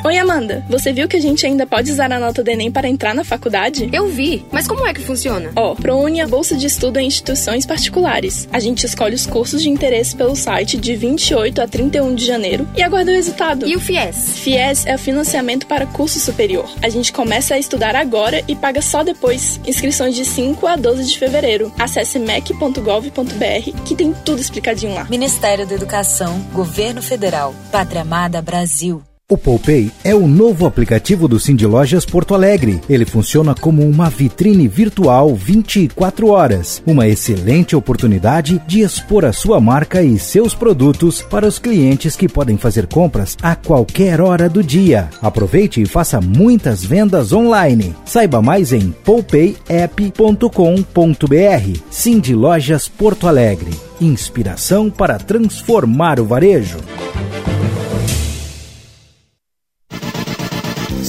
Oi, Amanda. Você viu que a gente ainda pode usar a nota do Enem para entrar na faculdade? Eu vi. Mas como é que funciona? Ó, oh, ProUni é bolsa de estudo em instituições particulares. A gente escolhe os cursos de interesse pelo site de 28 a 31 de janeiro e aguarda o resultado. E o FIES? FIES é o financiamento para curso superior. A gente começa a estudar agora e paga só depois. Inscrições de 5 a 12 de fevereiro. Acesse mec.gov.br que tem tudo explicadinho lá. Ministério da Educação, Governo Federal, Pátria Amada Brasil. O Poupei é o novo aplicativo do Cindy Lojas Porto Alegre. Ele funciona como uma vitrine virtual 24 horas. Uma excelente oportunidade de expor a sua marca e seus produtos para os clientes que podem fazer compras a qualquer hora do dia. Aproveite e faça muitas vendas online. Saiba mais em poupayapp.com.br. Cindy Lojas Porto Alegre. Inspiração para transformar o varejo.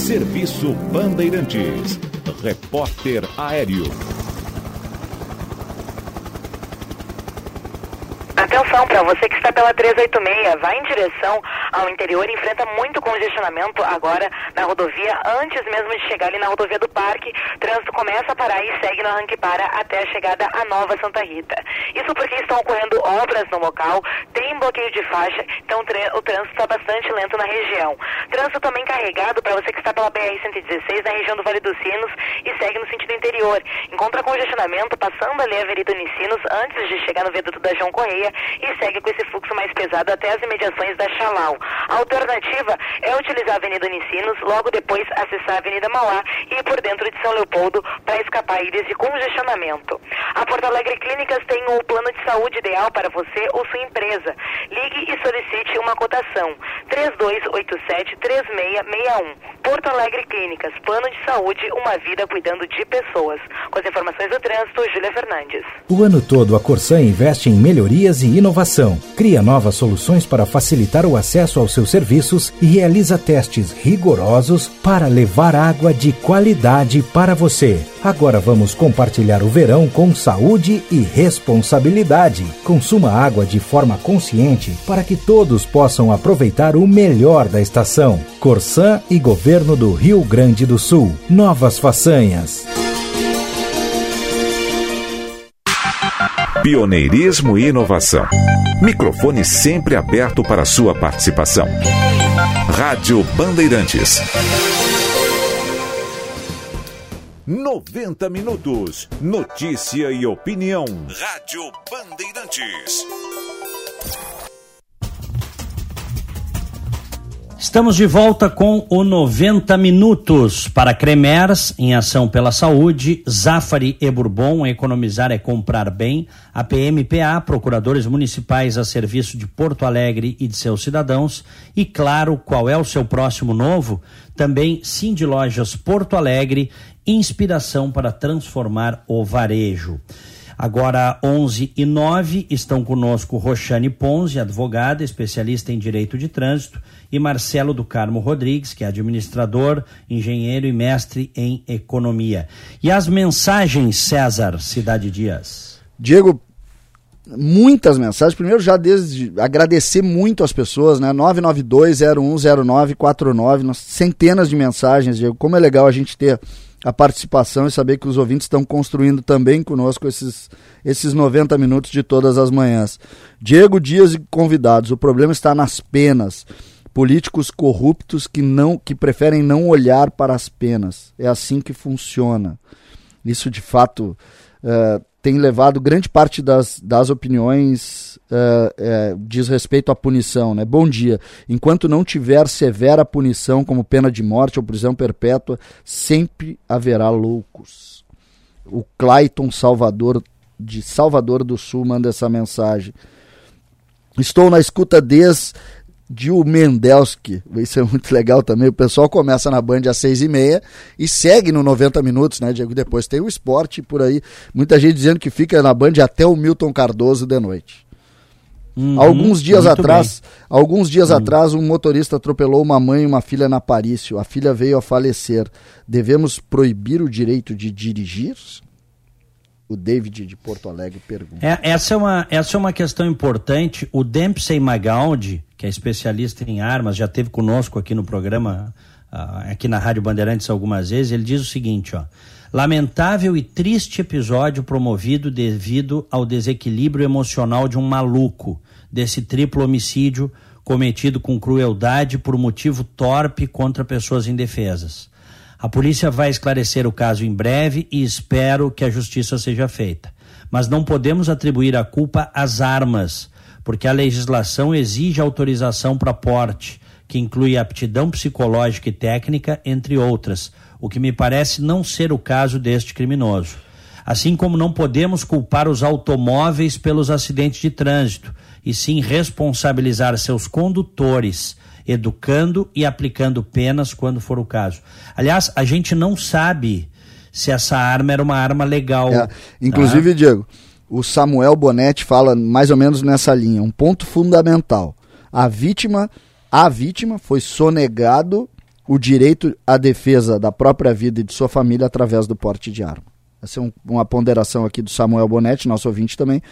Serviço Bandeirantes. Repórter Aéreo. Atenção para você que está pela 386, vai em direção ao interior, enfrenta muito congestionamento agora na rodovia, antes mesmo de chegar ali na rodovia do Parque, trânsito começa a parar e segue no arranque para até a chegada à Nova Santa Rita. Isso porque estão ocorrendo obras no local, tem bloqueio de faixa, então o trânsito está bastante lento na região. Trânsito também carregado para você que está pela BR-116 na região do Vale dos Sinos e segue no sentido interior. Encontra congestionamento passando ali a Avenida Unicinos antes de chegar no viaduto da João Correia e segue com esse fluxo mais pesado até as imediações da Chalau. A alternativa é utilizar a Avenida Unicinos, logo depois acessar a Avenida Mauá e ir por dentro de São Leopoldo para escapar ilhas de congestionamento. A Porto Alegre Clínicas tem o plano de saúde ideal para você ou sua empresa. Ligue e solicite uma cotação. 3287-3661. Porto Alegre Clínicas, plano de saúde, uma vida cuidando de pessoas. Com as informações do trânsito, Júlia Fernandes. O ano todo, a Corsan investe em melhorias e inovação. Cria novas soluções para facilitar o acesso aos seus serviços e realiza testes rigorosos para levar água de qualidade para você. Agora vamos compartilhar o verão com saúde e responsabilidade. Consuma água de forma consciente para que todos possam aproveitar o melhor da estação. Corsã e Governo do Rio Grande do Sul. Novas façanhas. Pioneirismo e inovação. Microfone sempre aberto para sua participação. Rádio Bandeirantes. 90 minutos. Notícia e opinião. Rádio Bandeirantes. Estamos de volta com o 90 Minutos para Cremers, em ação pela saúde, Zafari e Bourbon, economizar é comprar bem, a PMPA, procuradores municipais a serviço de Porto Alegre e de seus cidadãos, e claro, qual é o seu próximo novo? Também Cindy Lojas Porto Alegre, inspiração para transformar o varejo. Agora, 11 e 9, estão conosco Roxane Ponzi, advogada, especialista em direito de trânsito, e Marcelo do Carmo Rodrigues, que é administrador, engenheiro e mestre em economia. E as mensagens, César Cidade Dias? Diego, muitas mensagens. Primeiro, já desde agradecer muito às pessoas, né? 992-010949, centenas de mensagens, Diego. Como é legal a gente ter a participação e saber que os ouvintes estão construindo também conosco esses, esses 90 minutos de todas as manhãs. Diego Dias e convidados, o problema está nas penas. Políticos corruptos que não que preferem não olhar para as penas. É assim que funciona. Isso de fato uh, tem levado grande parte das, das opiniões uh, uh, diz respeito à punição. Né? Bom dia. Enquanto não tiver severa punição, como pena de morte ou prisão perpétua, sempre haverá loucos. O Clayton Salvador, de Salvador do Sul, manda essa mensagem. Estou na escuta desde Gil Mendelski. Isso é muito legal também. O pessoal começa na Band às seis e meia e segue no 90 minutos, né, Diego? Depois tem o esporte por aí. Muita gente dizendo que fica na Band até o Milton Cardoso de noite. Uhum, alguns dias atrás, bem. alguns dias uhum. atrás, um motorista atropelou uma mãe e uma filha na Parício. A filha veio a falecer. Devemos proibir o direito de dirigir? O David de Porto Alegre pergunta. É, essa, é uma, essa é uma questão importante. O Dempsey Magaldi, que é especialista em armas, já teve conosco aqui no programa, uh, aqui na Rádio Bandeirantes algumas vezes. Ele diz o seguinte: ó, lamentável e triste episódio promovido devido ao desequilíbrio emocional de um maluco, desse triplo homicídio cometido com crueldade por motivo torpe contra pessoas indefesas. A polícia vai esclarecer o caso em breve e espero que a justiça seja feita. Mas não podemos atribuir a culpa às armas, porque a legislação exige autorização para porte, que inclui aptidão psicológica e técnica, entre outras, o que me parece não ser o caso deste criminoso. Assim como não podemos culpar os automóveis pelos acidentes de trânsito, e sim responsabilizar seus condutores educando e aplicando penas quando for o caso. Aliás, a gente não sabe se essa arma era uma arma legal. É, inclusive, tá? Diego, o Samuel Bonetti fala mais ou menos nessa linha, um ponto fundamental. A vítima, a vítima foi sonegado o direito à defesa da própria vida e de sua família através do porte de arma. Essa é um, uma ponderação aqui do Samuel Bonetti, nosso ouvinte também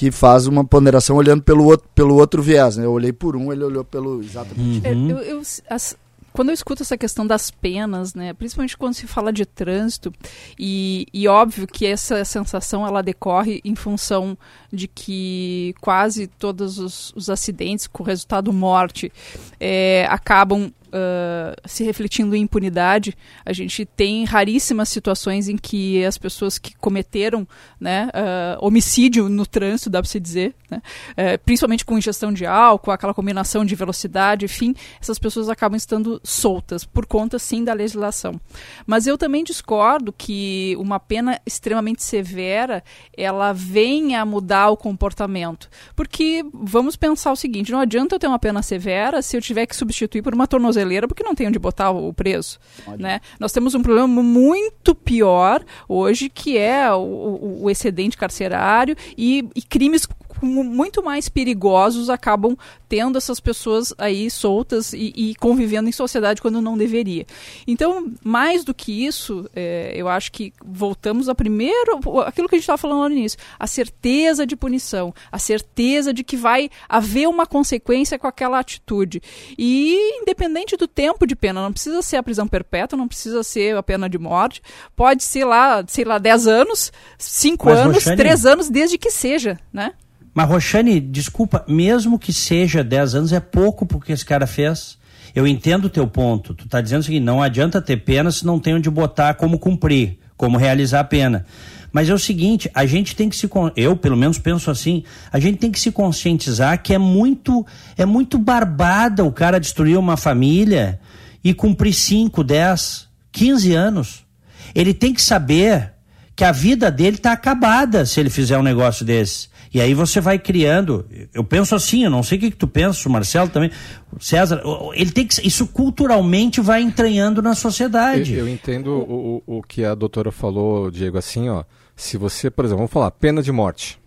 que faz uma ponderação olhando pelo outro, pelo outro viés. Né? Eu olhei por um, ele olhou pelo exatamente. Uhum. Eu, eu, as, quando eu escuto essa questão das penas, né, principalmente quando se fala de trânsito, e, e óbvio que essa sensação ela decorre em função de que quase todos os, os acidentes com resultado morte é, acabam uh, se refletindo em impunidade. A gente tem raríssimas situações em que as pessoas que cometeram né, uh, homicídio no trânsito, dá para se dizer, né, uh, principalmente com ingestão de álcool, aquela combinação de velocidade, enfim, essas pessoas acabam estando soltas por conta, sim, da legislação. Mas eu também discordo que uma pena extremamente severa ela venha a mudar o comportamento. Porque vamos pensar o seguinte: não adianta eu ter uma pena severa se eu tiver que substituir por uma tornozeleira tornozeleira porque não tem onde botar o preso. Né? Nós temos um problema muito pior hoje, que é o, o excedente carcerário e, e crimes muito mais perigosos acabam tendo essas pessoas aí soltas e, e convivendo em sociedade quando não deveria. Então, mais do que isso, é, eu acho que voltamos a primeiro, aquilo que a gente estava falando lá no início, a certeza de punição, a certeza de que vai haver uma consequência com aquela atitude. E independente do tempo de pena, não precisa ser a prisão perpétua, não precisa ser a pena de morte, pode ser lá, sei lá, 10 anos, 5 anos, Roxane... 3 anos, desde que seja, né? Mas, Roxane, desculpa, mesmo que seja 10 anos, é pouco porque esse cara fez. Eu entendo o teu ponto. Tu está dizendo o seguinte, não adianta ter pena se não tem onde botar como cumprir, como realizar a pena. Mas é o seguinte, a gente tem que se eu pelo menos penso assim, a gente tem que se conscientizar que é muito é muito barbada o cara destruir uma família e cumprir 5, 10, 15 anos. Ele tem que saber que a vida dele está acabada se ele fizer um negócio desse. E aí você vai criando. Eu penso assim, eu não sei o que, que tu pensa, o Marcelo também. César, ele tem que. Isso culturalmente vai entranhando na sociedade. Eu, eu entendo o, o, o que a doutora falou, Diego, assim, ó. Se você, por exemplo, vamos falar, pena de morte.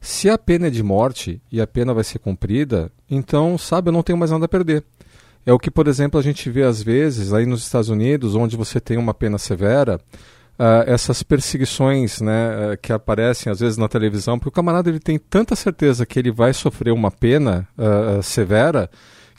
Se a pena é de morte e a pena vai ser cumprida, então, sabe, eu não tenho mais nada a perder. É o que, por exemplo, a gente vê às vezes aí nos Estados Unidos, onde você tem uma pena severa, uh, essas perseguições né, uh, que aparecem às vezes na televisão, porque o camarada ele tem tanta certeza que ele vai sofrer uma pena uh, severa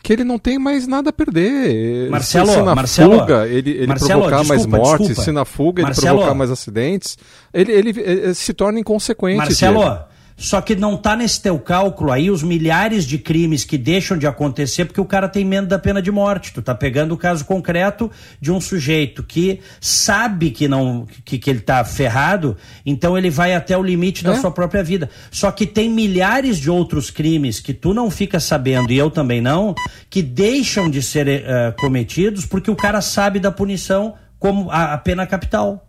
que ele não tem mais nada a perder. Marcelo, se, na Marcelo, fuga ele, ele Marcelo, provocar desculpa, mais mortes, desculpa. se na fuga Marcelo, ele provocar mais acidentes, ele, ele, ele se torna inconsequente. Marcelo, Diego. Só que não tá nesse teu cálculo aí os milhares de crimes que deixam de acontecer porque o cara tem medo da pena de morte. Tu tá pegando o caso concreto de um sujeito que sabe que não que, que ele tá ferrado, então ele vai até o limite da É. sua própria vida. Só que tem milhares de outros crimes que tu não fica sabendo e eu também não, que deixam de ser eh, cometidos porque o cara sabe da punição como a, a pena capital.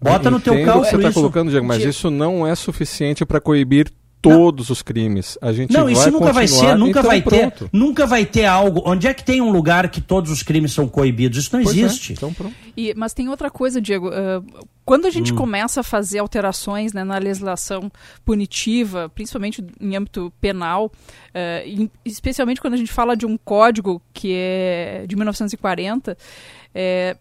Bota no teu Entendo o que cálculo você está isso. colocando, Diego, mas Diego. isso não é suficiente para coibir todos os crimes. A gente Não, vai isso nunca vai ser, nunca então vai pronto. ter, nunca vai ter algo. Onde é que tem um lugar que todos os crimes são coibidos? Isso não Pois é, existe. então pronto. E, mas tem outra coisa, Diego. ah, quando a gente Hum. começa a fazer alterações né, na legislação punitiva, principalmente em âmbito penal, ah, e especialmente quando a gente fala de um código que é de 1940, é,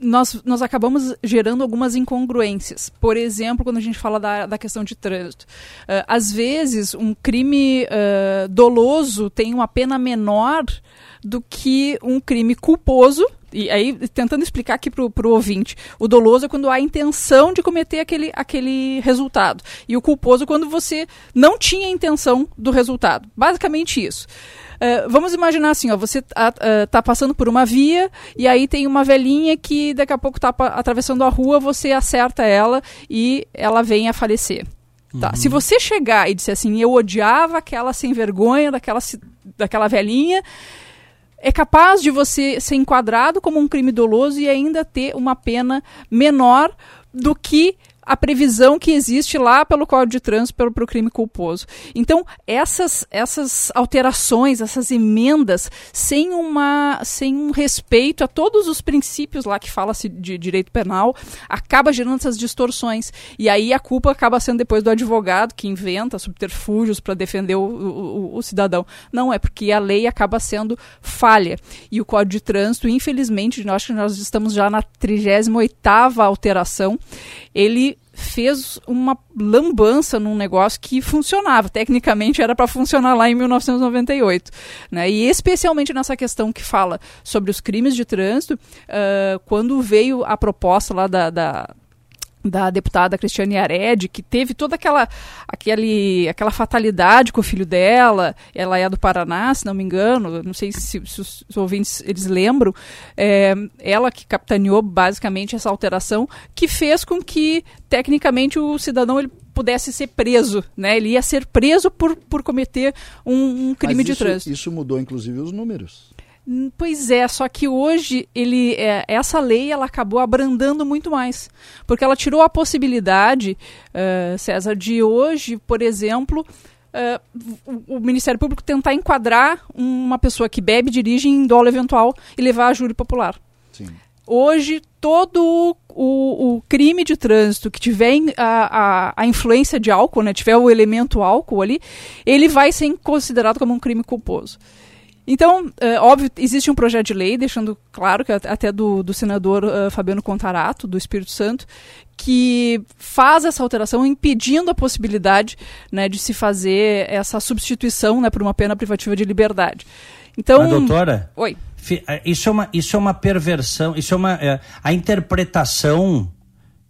nós, nós acabamos gerando algumas incongruências. Por exemplo, quando a gente fala da, da questão de trânsito. Ah, às vezes, um crime ah, doloso tem uma pena menor do que um crime culposo. E aí, tentando explicar aqui para o ouvinte, o doloso é quando há intenção de cometer aquele, aquele resultado. E o culposo é quando você não tinha intenção do resultado. Basicamente isso. Uh, vamos imaginar assim, ó, você está passando por uma via e aí tem uma velhinha que daqui a pouco está atravessando a rua, você acerta ela e ela vem a falecer. Tá. Se você chegar e disser assim, eu odiava aquela sem vergonha daquela, daquela velhinha, é capaz de você ser enquadrado como um crime doloso e ainda ter uma pena menor do que a previsão que existe lá pelo Código de Trânsito para o crime culposo. Então, essas, essas alterações, essas emendas, sem, uma, sem um respeito a todos os princípios lá que fala-se de direito penal, acaba gerando essas distorções. E aí a culpa acaba sendo depois do advogado que inventa subterfúgios para defender o, o, o cidadão. Não, é porque a lei acaba sendo falha. E o Código de Trânsito, infelizmente, nós que nós estamos já na 38ª alteração, ele fez uma lambança num negócio que funcionava. Tecnicamente era para funcionar lá em 1998. Né? E especialmente nessa questão que fala sobre os crimes de trânsito, ah, quando veio a proposta lá da, da da deputada Cristiane Yared, que teve toda aquela, aquele, aquela fatalidade com o filho dela, ela é do Paraná, se não me engano, não sei se, se os, ouvintes eles lembram, é, ela que capitaneou basicamente essa alteração, que fez com que, tecnicamente, o cidadão ele pudesse ser preso, né? Ele ia ser preso por, por cometer um, um crime de trânsito. Isso mudou, inclusive, os números. Hum, Pois é, só que hoje ele, é, essa lei ela acabou abrandando muito mais, porque ela tirou a possibilidade, eh, César, de hoje, por exemplo, eh, o, o Ministério Público tentar enquadrar uma pessoa que bebe, dirige em dolo eventual e levar a júri popular. Sim. Hoje, todo o, o- crime de trânsito que tiver a, a, a influência de álcool, né, tiver o elemento álcool ali, ele vai ser considerado como um crime culposo. Então, é, óbvio, existe um projeto de lei, deixando claro que at- até do, do senador eh, Fabiano Contarato, do Espírito Santo, que faz essa alteração impedindo a possibilidade né, de se fazer essa substituição né, por uma pena privativa de liberdade. Então, Mas, doutora, Oi. eh, isso é uma, isso é uma perversão, isso é uma. é, a interpretação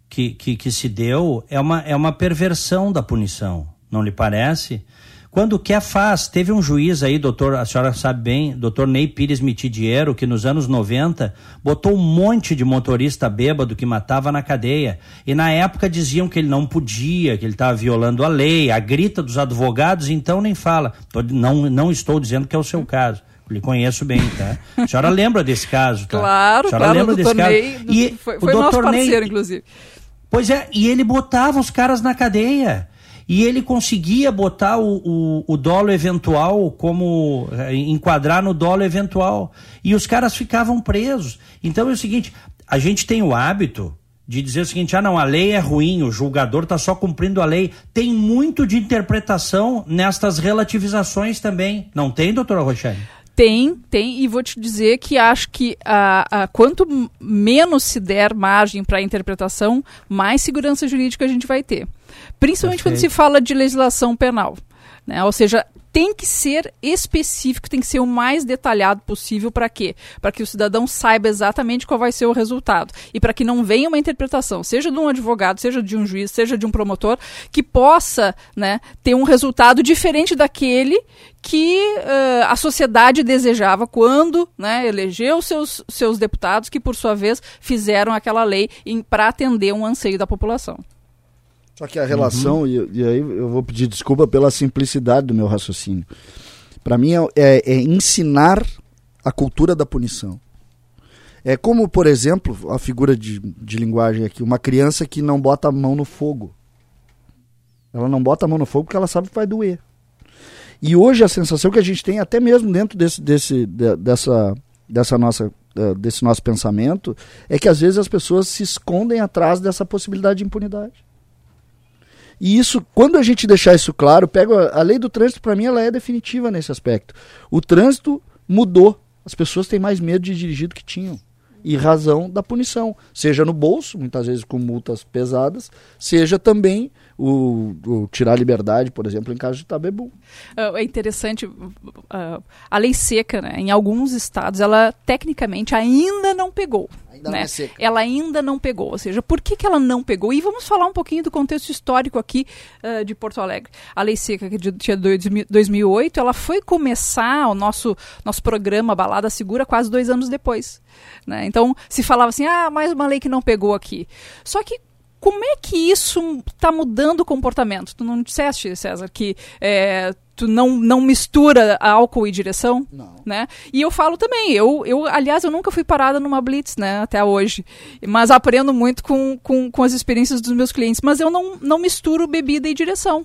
que, que, que se deu é uma, é uma perversão da punição, não lhe parece? Quando quer, faz. Teve um juiz aí, doutor, a senhora sabe bem, doutor Ney Pires Mitidiero, que nos anos 90 botou um monte de motorista bêbado que matava na cadeia. E na época diziam que ele não podia, que ele estava violando a lei, a grita dos advogados, então nem fala. Não, não estou dizendo que é o seu caso. Lhe conheço bem, tá? A senhora lembra desse caso, tá? Claro, a senhora claro, lembra desse Ney, caso? E foi, foi o nosso parceiro, Ney, inclusive. Pois é, e ele botava os caras na cadeia e ele conseguia botar o, o, o dolo eventual como eh, enquadrar no dolo eventual e os caras ficavam presos. Então é o seguinte, a gente tem o hábito de dizer o seguinte, ah não, a lei é ruim, o julgador está só cumprindo a lei. Tem muito de interpretação nestas relativizações também, não tem, doutora Rochelle? Tem, tem, e vou te dizer que acho que a, a quanto menos se der margem para a interpretação, mais segurança jurídica a gente vai ter. Principalmente Perfeito. quando se fala de legislação penal. Né? Ou seja, tem que ser específico, tem que ser o mais detalhado possível para quê? Para que o cidadão saiba exatamente qual vai ser o resultado e para que não venha uma interpretação, seja de um advogado, seja de um juiz, seja de um promotor, que possa né, ter um resultado diferente daquele que uh, a sociedade desejava quando né, elegeu seus, seus deputados, que por sua vez fizeram aquela lei para atender um anseio da população. Só que a relação, uhum. e, e, aí eu vou pedir desculpa pela simplicidade do meu raciocínio. Para mim é, é, é, ensinar a cultura da punição. É como, por exemplo, a figura de, de linguagem aqui, uma criança que não bota a mão no fogo. Ela não bota a mão no fogo porque ela sabe que vai doer. E hoje a sensação que a gente tem, até mesmo dentro desse, desse, dessa, dessa nossa, desse nosso pensamento, é que às vezes as pessoas se escondem atrás dessa possibilidade de impunidade. E isso, quando a gente deixar isso claro, pega a lei do trânsito para mim ela é definitiva nesse aspecto. O trânsito mudou. As pessoas têm mais medo de dirigir do que tinham. E razão da punição, seja no bolso, muitas vezes com multas pesadas, seja também o, o, tirar a liberdade, por exemplo, em caso de tabebu. É interessante, uh, a lei seca, né, em alguns estados, ela tecnicamente ainda não pegou. Ainda né? É ela ainda não pegou, ou seja, por que, que ela não pegou? E vamos falar um pouquinho do contexto histórico aqui uh, de Porto Alegre. A lei seca que de 2008, ela foi começar o nosso, nosso programa Balada Segura quase dois anos depois. Né? Então, se falava assim, ah, mais uma lei que não pegou aqui. Só que como é que isso está mudando o comportamento? Tu não disseste, César, que é, tu não, não mistura álcool e direção? Não. Né? E eu falo também, eu, eu, aliás, eu nunca fui parada numa blitz, né, até hoje. Mas aprendo muito com, com, com as experiências dos meus clientes. Mas eu não, não misturo bebida e direção.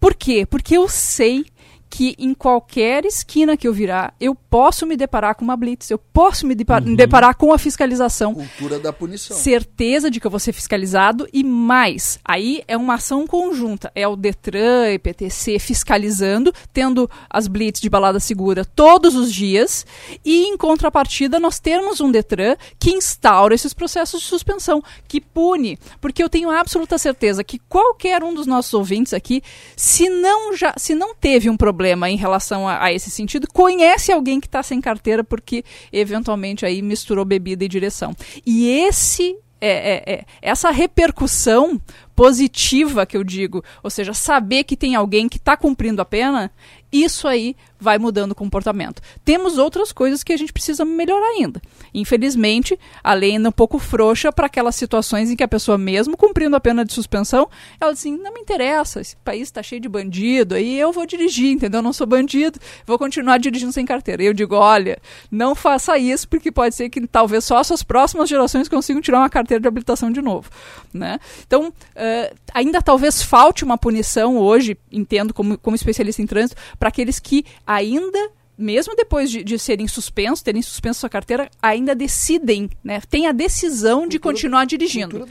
Por quê? Porque eu sei que em qualquer esquina que eu virar, eu posso me deparar com uma blitz, eu posso me, deparar, uhum. deparar com a fiscalização. Cultura da punição. Certeza de que eu vou ser fiscalizado e mais. Aí é uma ação conjunta. É o Detran, EPTC fiscalizando, tendo as blitz de balada segura todos os dias e em contrapartida nós temos um Detran que instaura esses processos de suspensão, que pune, porque eu tenho absoluta certeza que qualquer um dos nossos ouvintes aqui, se não já, se não teve um problema problema em relação a, a esse sentido, conhece alguém que está sem carteira porque eventualmente aí misturou bebida e direção. E esse é, é, é, essa repercussão positiva que eu digo, ou seja, saber que tem alguém que está cumprindo a pena, isso aí vai mudando o comportamento. Temos outras coisas que a gente precisa melhorar ainda. Infelizmente, a lei ainda é um pouco frouxa para aquelas situações em que a pessoa, mesmo cumprindo a pena de suspensão, ela diz assim: não me interessa, esse país está cheio de bandido, aí eu vou dirigir, entendeu? Eu não sou bandido, vou continuar dirigindo sem carteira. E eu digo: olha, não faça isso, porque pode ser que talvez só as suas próximas gerações consigam tirar uma carteira de habilitação de novo. Né? Então, uh, ainda talvez falte uma punição hoje, entendo como, como especialista em trânsito, para aqueles que ainda mesmo depois de, de, serem suspensos, terem suspenso sua carteira, ainda decidem, né? Tem a decisão cultura, de continuar dirigindo.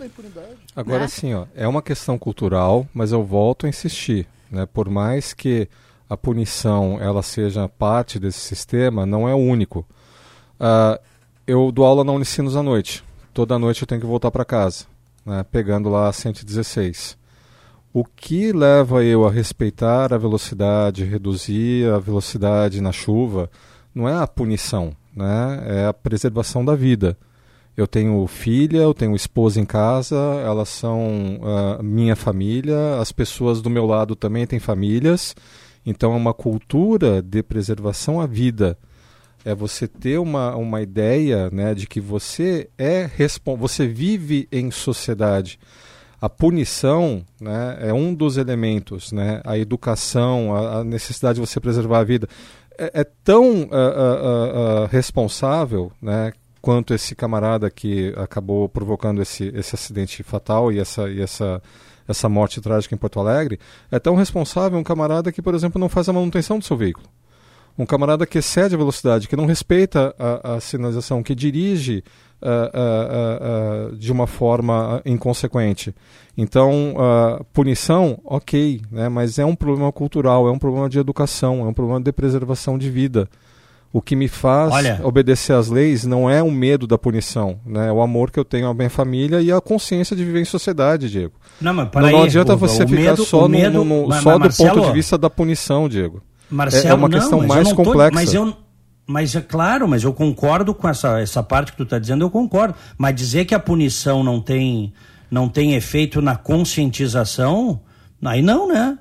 Agora né? sim, ó, é uma questão cultural, mas eu volto a insistir, né? Por mais que a punição ela seja parte desse sistema, não é o único. Uh, eu dou aula na Unicinos à noite. Toda noite eu tenho que voltar para casa, né? Pegando lá a 116. O que leva eu a respeitar a velocidade, reduzir a velocidade na chuva, não é a punição, né? é a preservação da vida. Eu tenho filha, eu tenho esposa em casa, elas são uh, minha família, as pessoas do meu lado também têm famílias. Então, é uma cultura de preservação à vida. É você ter uma, uma ideia né, de que você é você vive em sociedade. A punição né, é um dos elementos, né, a educação, a, a necessidade de você preservar a vida. É, é tão uh, uh, uh, responsável né, quanto esse camarada que acabou provocando esse, esse acidente fatal e essa, e essa, essa morte trágica em Porto Alegre, é tão responsável um camarada que, por exemplo, não faz a manutenção do seu veículo. Um camarada que excede a velocidade, que não respeita a, a sinalização, que dirige uh, uh, de uma forma inconsequente. Então, punição, ok, né, mas é um problema cultural, é um problema de educação, é um problema de preservação de vida. O que me faz Olha, obedecer às leis não é o medo da punição, né? é o amor que eu tenho à minha família e a consciência de viver em sociedade, Diego. Não, mas não, aí, não adianta você ficar medo, só, medo, no, no, mas, só mas, do ponto de vista da punição, Diego. Marcelo, é, é uma não, questão mais complexa. Mas eu, mas é claro, mas eu concordo com essa, essa parte que tu está dizendo, eu concordo. Mas dizer que a punição não tem, não tem efeito na conscientização, aí não, né?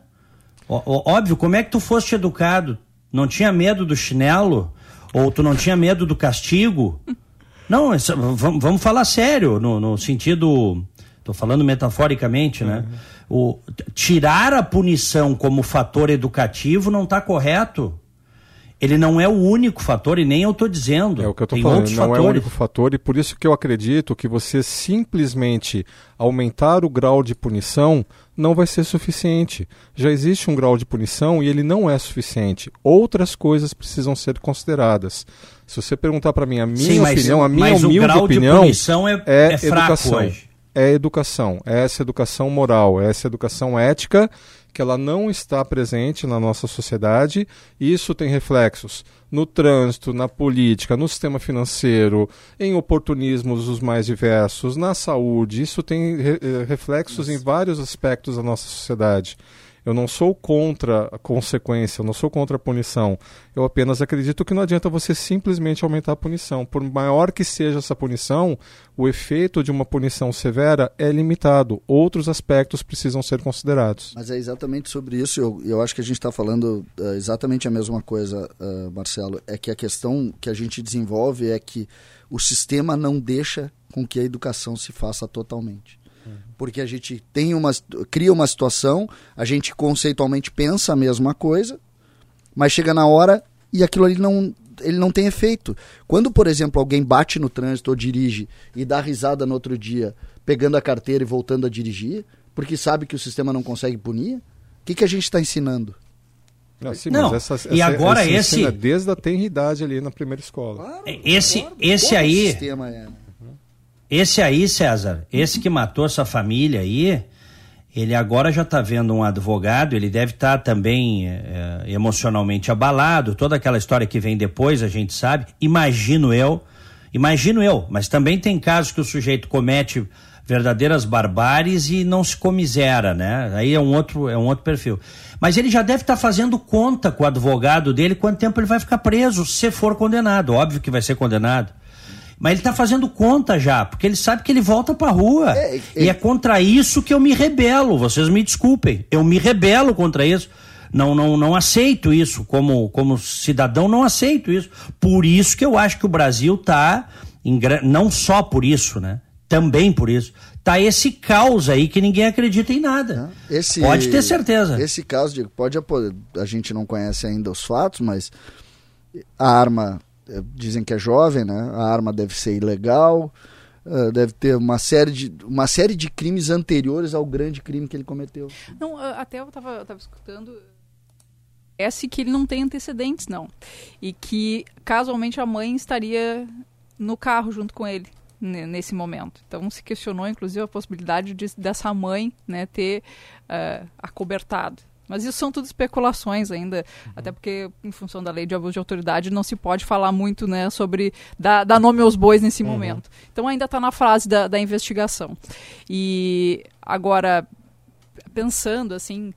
Ó, óbvio, como é que tu foste educado? Não tinha medo do chinelo? Ou tu não tinha medo do castigo? Não, essa, vamos, vamos falar sério, no, no sentido. Estou falando metaforicamente, né? Uhum. O, tirar a punição como fator educativo não está correto. Ele não é o único fator e nem eu estou dizendo. É o que eu estou falando, não fatores. é o único fator e por isso que eu acredito que você simplesmente aumentar o grau de punição não vai ser suficiente. Já existe um grau de punição e ele não é suficiente. Outras coisas precisam ser consideradas. Se você perguntar para mim a minha Sim, opinião, a minha humilde opinião é, é, é educação. Hoje. É educação, é essa educação moral, é essa educação ética que ela não está presente na nossa sociedade e isso tem reflexos no trânsito, na política, no sistema financeiro, em oportunismos os mais diversos, na saúde. Isso tem re eh, reflexos em vários aspectos da nossa sociedade. Eu não sou contra a consequência, eu não sou contra a punição. Eu apenas acredito que não adianta você simplesmente aumentar a punição. Por maior que seja essa punição, o efeito de uma punição severa é limitado. Outros aspectos precisam ser considerados. Mas é exatamente sobre isso. Eu, eu acho que a gente está falando uh, exatamente a mesma coisa, uh, Marcelo. É que a questão que a gente desenvolve é que o sistema não deixa com que a educação se faça totalmente porque a gente tem uma cria uma situação, a gente conceitualmente pensa a mesma coisa, mas chega na hora e aquilo ali não ele não tem efeito. Quando, por exemplo, alguém bate no trânsito ou dirige e dá risada no outro dia, pegando a carteira e voltando a dirigir, porque sabe que o sistema não consegue punir, o que, que a gente está ensinando? Não, sim, não. Essa, essa, e agora essa esse desde a tenridade ali na primeira escola. Claro, esse claro, esse aí é. Esse aí, César, esse que matou essa família aí, ele agora já está vendo um advogado, ele deve estar tá também é, emocionalmente abalado, toda aquela história que vem depois, a gente sabe. Imagino eu, imagino eu, mas também tem casos que o sujeito comete verdadeiras barbáries e não se comisera, né? Aí é um outro, é um outro perfil. Mas ele já deve estar tá fazendo conta com o advogado dele quanto tempo ele vai ficar preso, se for condenado. Óbvio que vai ser condenado. Mas ele está fazendo conta já, porque ele sabe que ele volta para a rua. É, é, e é contra isso que eu me rebelo. Vocês me desculpem. Eu me rebelo contra isso. Não, não, não aceito isso. Como, como cidadão, não aceito isso. Por isso que eu acho que o Brasil está. Não só por isso, né? Também por isso. Tá esse caos aí que ninguém acredita em nada. Esse, pode ter certeza. Esse caso, de, pode a gente não conhece ainda os fatos, mas a arma dizem que é jovem, né? A arma deve ser ilegal, uh, deve ter uma série, de, uma série de crimes anteriores ao grande crime que ele cometeu. Não, até eu estava escutando parece que ele não tem antecedentes, não. E que, casualmente, a mãe estaria no carro junto com ele nesse momento. Então se questionou, inclusive, a possibilidade de, dessa mãe né, ter uh, acobertado. Mas isso são tudo especulações ainda, uhum. até porque, em função da lei de abuso de autoridade, não se pode falar muito né, sobre dar, dar nome aos bois nesse uhum. momento. Então ainda está na fase da, da investigação. E agora, pensando assim,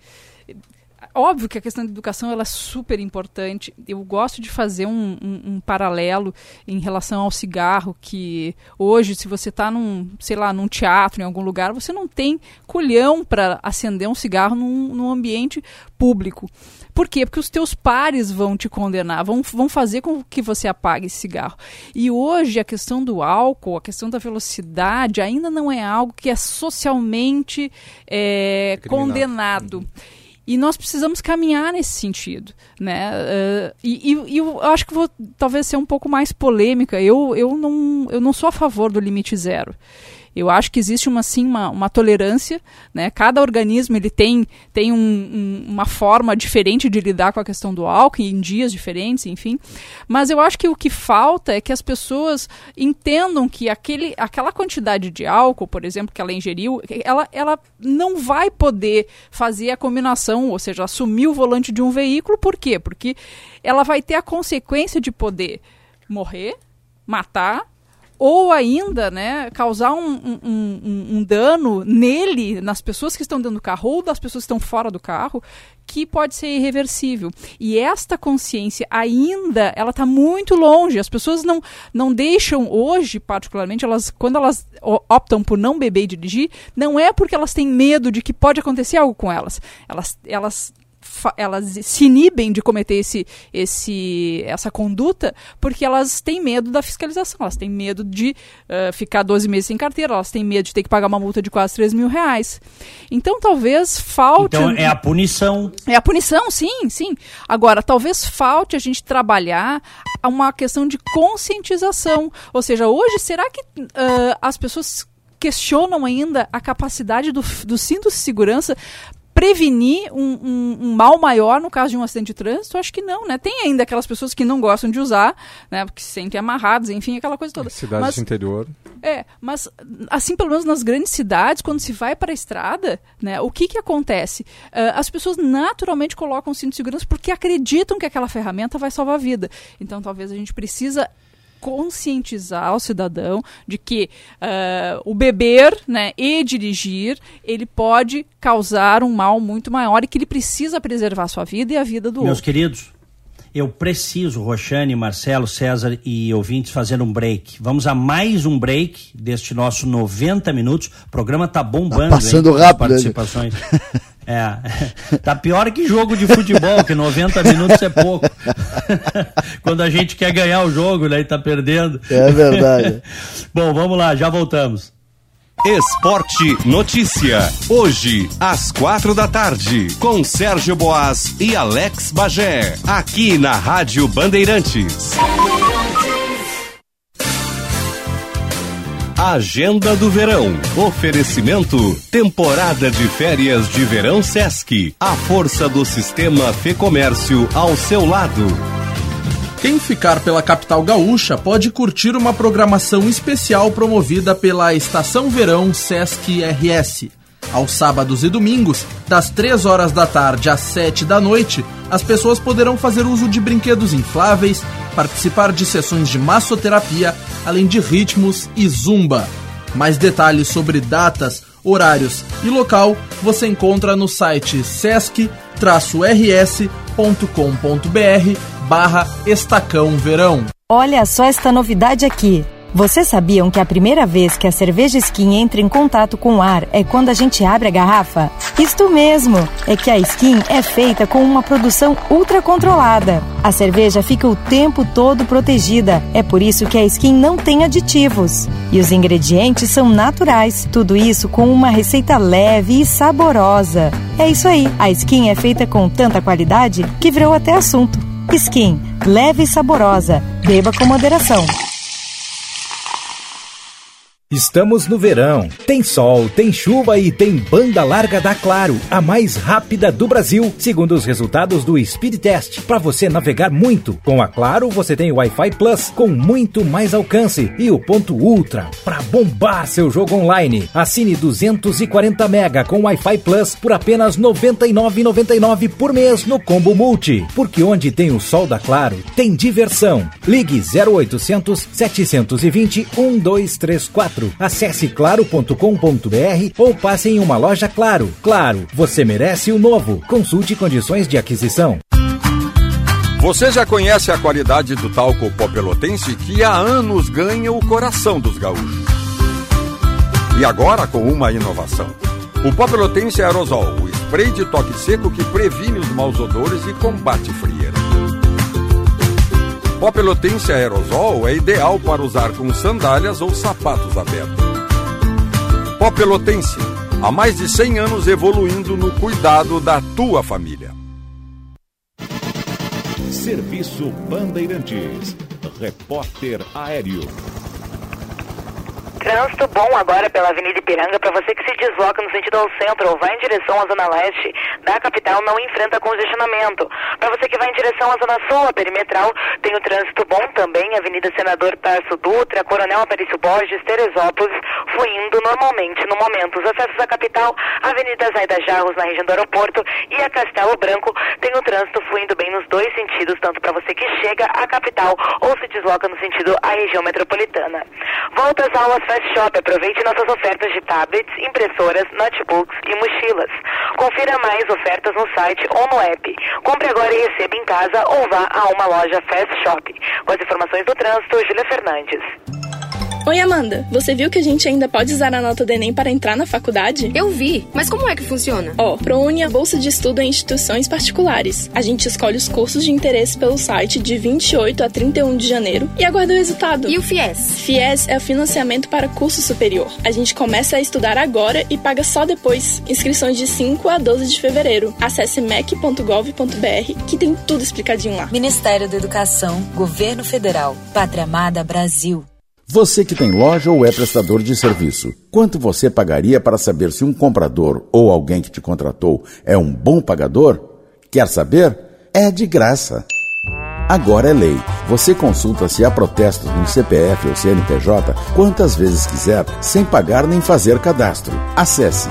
óbvio que a questão da educação ela é super importante. Eu gosto de fazer um, um, um paralelo em relação ao cigarro, que hoje, se você está num, sei lá, num teatro, em algum lugar, você não tem culhão para acender um cigarro num, num ambiente público. Por quê? Porque os teus pares vão te condenar, vão, vão fazer com que você apague esse cigarro. E hoje a questão do álcool, a questão da velocidade, ainda não é algo que é socialmente é, é condenado. E nós precisamos caminhar nesse sentido, né? Uh, e, e, e, eu acho que vou talvez ser um pouco mais polêmica. Eu, eu, não, eu não sou a favor do limite zero. Eu acho que existe uma, sim, uma, uma tolerância, né? Cada organismo ele tem, tem um, um, uma forma diferente de lidar com a questão do álcool, em dias diferentes, enfim. Mas eu acho que o que falta é que as pessoas entendam que aquele, aquela quantidade de álcool, por exemplo, que ela ingeriu, ela, ela não vai poder fazer a combinação, ou seja, assumir o volante de um veículo, por quê? Porque ela vai ter a consequência de poder morrer, matar ou ainda né, causar um, um, um, um, dano nele, nas pessoas que estão dentro do carro ou das pessoas que estão fora do carro, que pode ser irreversível. E esta consciência ainda, ela está muito longe. As pessoas não, não deixam hoje, particularmente, elas quando elas optam por não beber e dirigir, não é porque elas têm medo de que pode acontecer algo com elas. Elas, elas elas se inibem de cometer esse, esse, essa conduta porque elas têm medo da fiscalização, elas têm medo de uh, ficar 12 meses sem carteira, elas têm medo de ter que pagar uma multa de quase 3 mil reais. Então talvez falte. Então é a punição. É a punição, sim, sim. Agora, talvez falte a gente trabalhar uma questão de conscientização. Ou seja, hoje, será que uh, as pessoas questionam ainda a capacidade do, do cinto de segurança prevenir um, um, um, mal maior no caso de um acidente de trânsito? Acho que não, né? Tem ainda aquelas pessoas que não gostam de usar, né? Porque se sentem amarrados, enfim, aquela coisa toda. Cidades mas, interior. É, mas assim, pelo menos nas grandes cidades, quando se vai para a estrada, né? O que que acontece? Uh, as pessoas naturalmente colocam o cinto de segurança porque acreditam que aquela ferramenta vai salvar a vida. Então, talvez a gente precisa conscientizar o cidadão de que uh, o beber né, e dirigir ele pode causar um mal muito maior e que ele precisa preservar a sua vida e a vida do Meus outro. queridos, eu preciso, Roxane, Marcelo, César e ouvintes, fazer um break. Vamos a mais um break deste nosso 90 minutos. O programa tá bombando. Tá passando hein, rápido. Participações. É, tá pior que jogo de futebol, que 90 minutos é pouco. Quando a gente quer ganhar o jogo, né, e tá perdendo. É verdade. Bom, vamos lá, já voltamos. Esporte Notícia. Hoje, às quatro da tarde, com Sérgio Boas e Alex Bagé. Aqui na Rádio Bandeirantes. Agenda do Verão. Oferecimento. Temporada de férias de verão Sesc. A força do sistema Fê Comércio ao seu lado. Quem ficar pela capital gaúcha pode curtir uma programação especial promovida pela Estação Verão Sesc RS. Aos sábados e domingos, das 3 horas da tarde às 7 da noite, as pessoas poderão fazer uso de brinquedos infláveis, participar de sessões de massoterapia, além de ritmos e zumba. Mais detalhes sobre datas, horários e local você encontra no site sesc-rs.com.br barra Estacão Verão. Olha só esta novidade aqui. Vocês sabiam que a primeira vez que a cerveja Skin entra em contato com o ar é quando a gente abre a garrafa? Isto mesmo! É que a Skin é feita com uma produção ultra controlada. A cerveja fica o tempo todo protegida. É por isso que a Skin não tem aditivos. E os ingredientes são naturais. Tudo isso com uma receita leve e saborosa. É isso aí. A Skin é feita com tanta qualidade que virou até assunto. Skin, leve e saborosa. Beba com moderação. Estamos no verão. Tem sol, tem chuva e tem banda larga da Claro, a mais rápida do Brasil, segundo os resultados do Speed Test. Para você navegar muito, com a Claro você tem Wi-Fi Plus com muito mais alcance e o ponto Ultra para bombar seu jogo online. Assine 240 mega com Wi-Fi Plus por apenas R$ 99,99 por mês no Combo Multi, porque onde tem o sol da Claro tem diversão. Ligue 0800 720 1234 Acesse claro.com.br ou passe em uma loja Claro. Claro, você merece o novo. Consulte condições de aquisição. Você já conhece a qualidade do talco pó pelotense que há anos ganha o coração dos gaúchos. E agora com uma inovação. O pó pelotense aerosol, o spray de toque seco que previne os maus odores e combate frieira. Pó pelotense aerosol é ideal para usar com sandálias ou sapatos abertos. Pó pelotense, há mais de 100 anos evoluindo no cuidado da tua família. Serviço Bandeirantes. Repórter Aéreo. Trânsito bom agora pela Avenida Ipiranga para você que se desloca no sentido ao centro ou vai em direção à Zona Leste da capital, não enfrenta congestionamento. Para você que vai em direção à Zona Sul, a perimetral, tem o trânsito bom também, Avenida Senador Tarso Dutra, Coronel Aparício Borges, Teresópolis, fluindo normalmente no momento. Os acessos à capital, Avenida Zaida Jarros na região do aeroporto e a Castelo Branco, tem o trânsito fluindo bem nos dois sentidos, tanto para você que chega à capital ou se desloca no sentido à região metropolitana. Volta às aulas Fast Shop, aproveite nossas ofertas de tablets, impressoras, notebooks e mochilas. Confira mais ofertas no site ou no app. Compre agora e receba em casa ou vá a uma loja Fast Shop. Com as informações do trânsito, Júlia Fernandes. Oi, Amanda. Você viu que a gente ainda pode usar a nota do Enem para entrar na faculdade? Eu vi, mas como é que funciona? Ó, oh, ProUni é a bolsa de estudo em instituições particulares. A gente escolhe os cursos de interesse pelo site de 28 a 31 de janeiro e aguarda o resultado. E o FIES? FIES é o financiamento para curso superior. A gente começa a estudar agora e paga só depois. Inscrições de 5 a 12 de fevereiro. Acesse mec.gov.br que tem tudo explicadinho lá. Ministério da Educação, Governo Federal, Pátria Amada Brasil. Você que tem loja ou é prestador de serviço, quanto você pagaria para saber se um comprador ou alguém que te contratou é um bom pagador? Quer saber? É de graça. Agora é lei. Você consulta se há protestos no CPF ou CNPJ quantas vezes quiser, sem pagar nem fazer cadastro. Acesse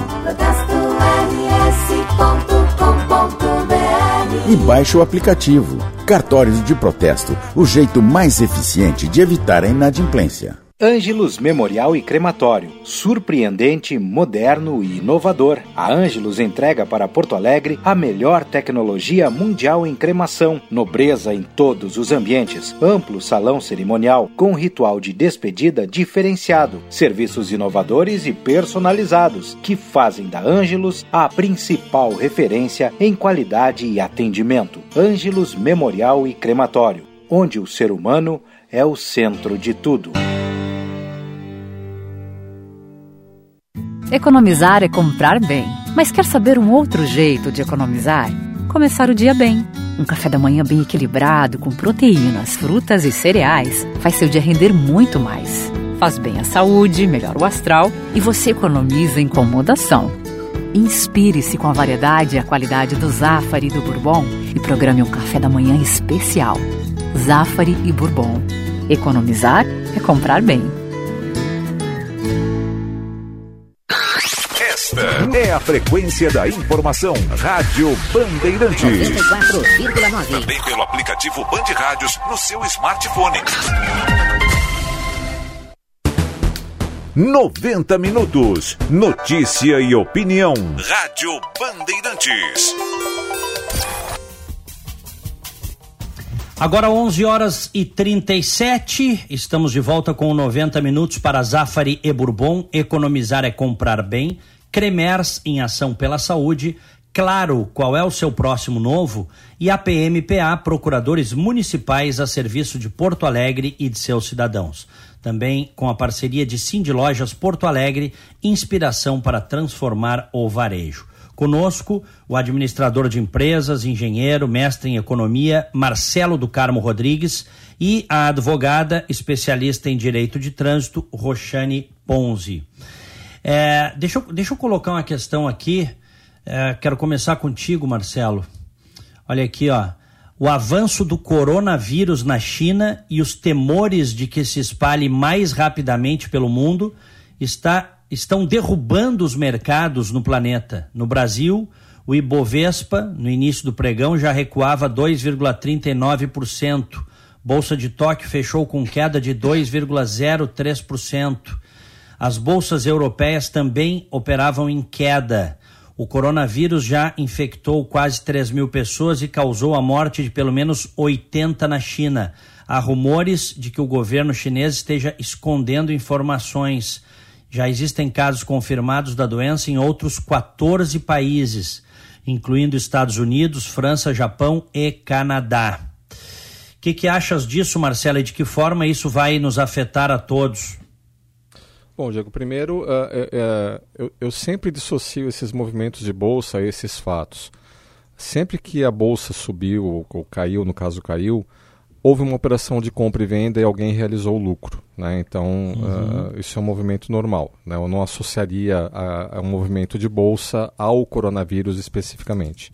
e baixe o aplicativo. Cartórios de protesto, o jeito mais eficiente de evitar a inadimplência. Ângelos Memorial e Crematório. Surpreendente, moderno e inovador. A Ângelos entrega para Porto Alegre a melhor tecnologia mundial em cremação, nobreza em todos os ambientes, amplo salão cerimonial com ritual de despedida diferenciado, serviços inovadores e personalizados que fazem da Ângelos a principal referência em qualidade e atendimento. Ângelos Memorial e Crematório, onde o ser humano é o centro de tudo. Economizar é comprar bem. Mas quer saber um outro jeito de economizar? Começar o dia bem. Um café da manhã bem equilibrado, com proteínas, frutas e cereais, faz seu dia render muito mais. Faz bem à saúde, melhora o astral e você economiza incomodação. Inspire-se com a variedade e a qualidade do Zafari e do Bourbon e programe um café da manhã especial. Zafari e Bourbon. Economizar é comprar bem. Esta é a frequência da informação. Rádio Bandeirantes. 94,9. Também pelo aplicativo Band Rádios no seu smartphone. 90 minutos. Notícia e opinião. Rádio Bandeirantes. Agora 11 horas e 37, estamos de volta com 90 minutos para Zafari e Bourbon. Economizar é comprar bem. Cremers em ação pela saúde, Claro, qual é o seu próximo novo? E a PMPA, procuradores municipais a serviço de Porto Alegre e de seus cidadãos. Também com a parceria de Cindy Lojas Porto Alegre, inspiração para transformar o varejo. Conosco, o administrador de empresas, engenheiro, mestre em economia, Marcelo do Carmo Rodrigues, e a advogada especialista em direito de trânsito, Roxane Ponzi. É, deixa, eu, deixa eu colocar uma questão aqui. É, quero começar contigo, Marcelo. Olha aqui, ó. O avanço do coronavírus na China e os temores de que se espalhe mais rapidamente pelo mundo está, estão derrubando os mercados no planeta. No Brasil, o Ibovespa, no início do pregão, já recuava 2,39%. Bolsa de Tóquio fechou com queda de 2,03%. As bolsas europeias também operavam em queda. O coronavírus já infectou quase 3 mil pessoas e causou a morte de pelo menos 80 na China. Há rumores de que o governo chinês esteja escondendo informações. Já existem casos confirmados da doença em outros 14 países, incluindo Estados Unidos, França, Japão e Canadá. O que, que achas disso, Marcela, e de que forma isso vai nos afetar a todos? Bom, Diego, primeiro, uh, uh, eu, eu, sempre dissocio esses movimentos de bolsa a esses fatos. Sempre que a bolsa subiu ou, ou, caiu, no caso caiu, houve uma operação de compra e venda e alguém realizou o lucro. Né? Então, uhum. uh, isso é um movimento normal. Né? Eu não associaria a, a um movimento de bolsa ao coronavírus especificamente.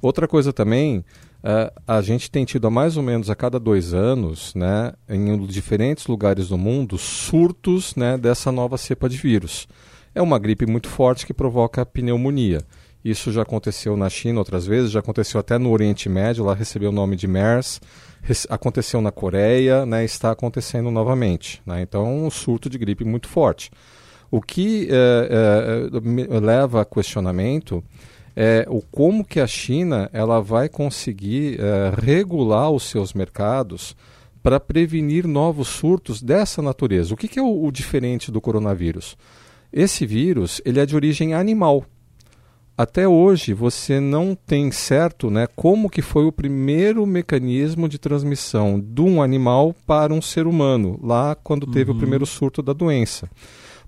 Outra coisa também Uh, a gente tem tido há mais ou menos a cada dois anos, né, em diferentes lugares do mundo, surtos né, dessa nova cepa de vírus. É uma gripe muito forte que provoca pneumonia. Isso já aconteceu na China outras vezes, já aconteceu até no Oriente Médio, lá recebeu o nome de MERS, aconteceu na Coreia, né, está acontecendo novamente. Né, então um surto de gripe muito forte. O que é, é, leva a questionamento é o como que a China ela vai conseguir é, regular os seus mercados para prevenir novos surtos dessa natureza. O que, que é o, o, diferente do coronavírus? Esse vírus ele é de origem animal. Até hoje você não tem certo né, como que foi o primeiro mecanismo de transmissão de um animal para um ser humano, lá quando teve uhum. o primeiro surto da doença.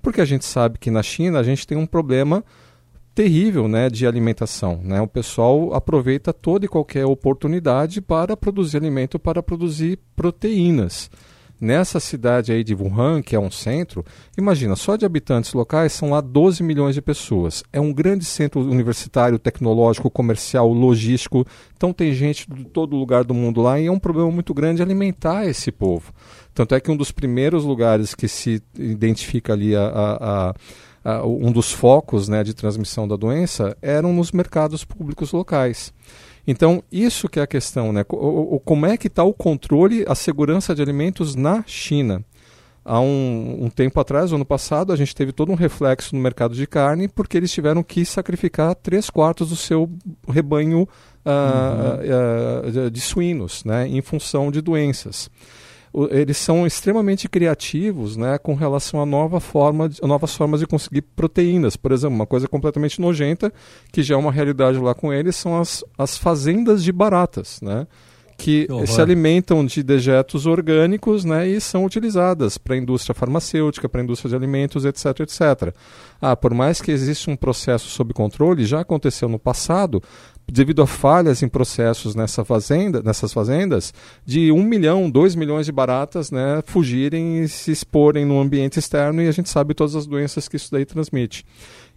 Porque a gente sabe que na China a gente tem um problema terrível né, de alimentação. Né? O pessoal aproveita toda e qualquer oportunidade para produzir alimento, para produzir proteínas. Nessa cidade aí de Wuhan, que é um centro, imagina, só de habitantes locais são lá 12 milhões de pessoas. É um grande centro universitário, tecnológico, comercial, logístico. Então tem gente de todo lugar do mundo lá e é um problema muito grande alimentar esse povo. Tanto é que um dos primeiros lugares que se identifica ali a, a, a um dos focos né, de transmissão da doença eram nos mercados públicos locais. Então, isso que é a questão, né? O, o, como é que está o controle, a segurança de alimentos na China? Há um, um, tempo atrás, ano passado, a gente teve todo um reflexo no mercado de carne, porque eles tiveram que sacrificar três quartos do seu rebanho uh, uhum. uh, de suínos, né, em função de doenças eles são extremamente criativos né, com relação a, nova forma de, novas formas de conseguir proteínas. Por exemplo, uma coisa completamente nojenta, que já é uma realidade lá com eles, são as, as fazendas de baratas. Né? que se alimentam de dejetos orgânicos né, e são utilizadas para a indústria farmacêutica, para a indústria de alimentos, etc, etc. Ah, por mais que exista um processo sob controle, já aconteceu no passado, devido a falhas em processos nessa fazenda, nessas fazendas, de um milhão, dois milhões de baratas né, fugirem e se exporem no ambiente externo e a gente sabe todas as doenças que isso daí transmite.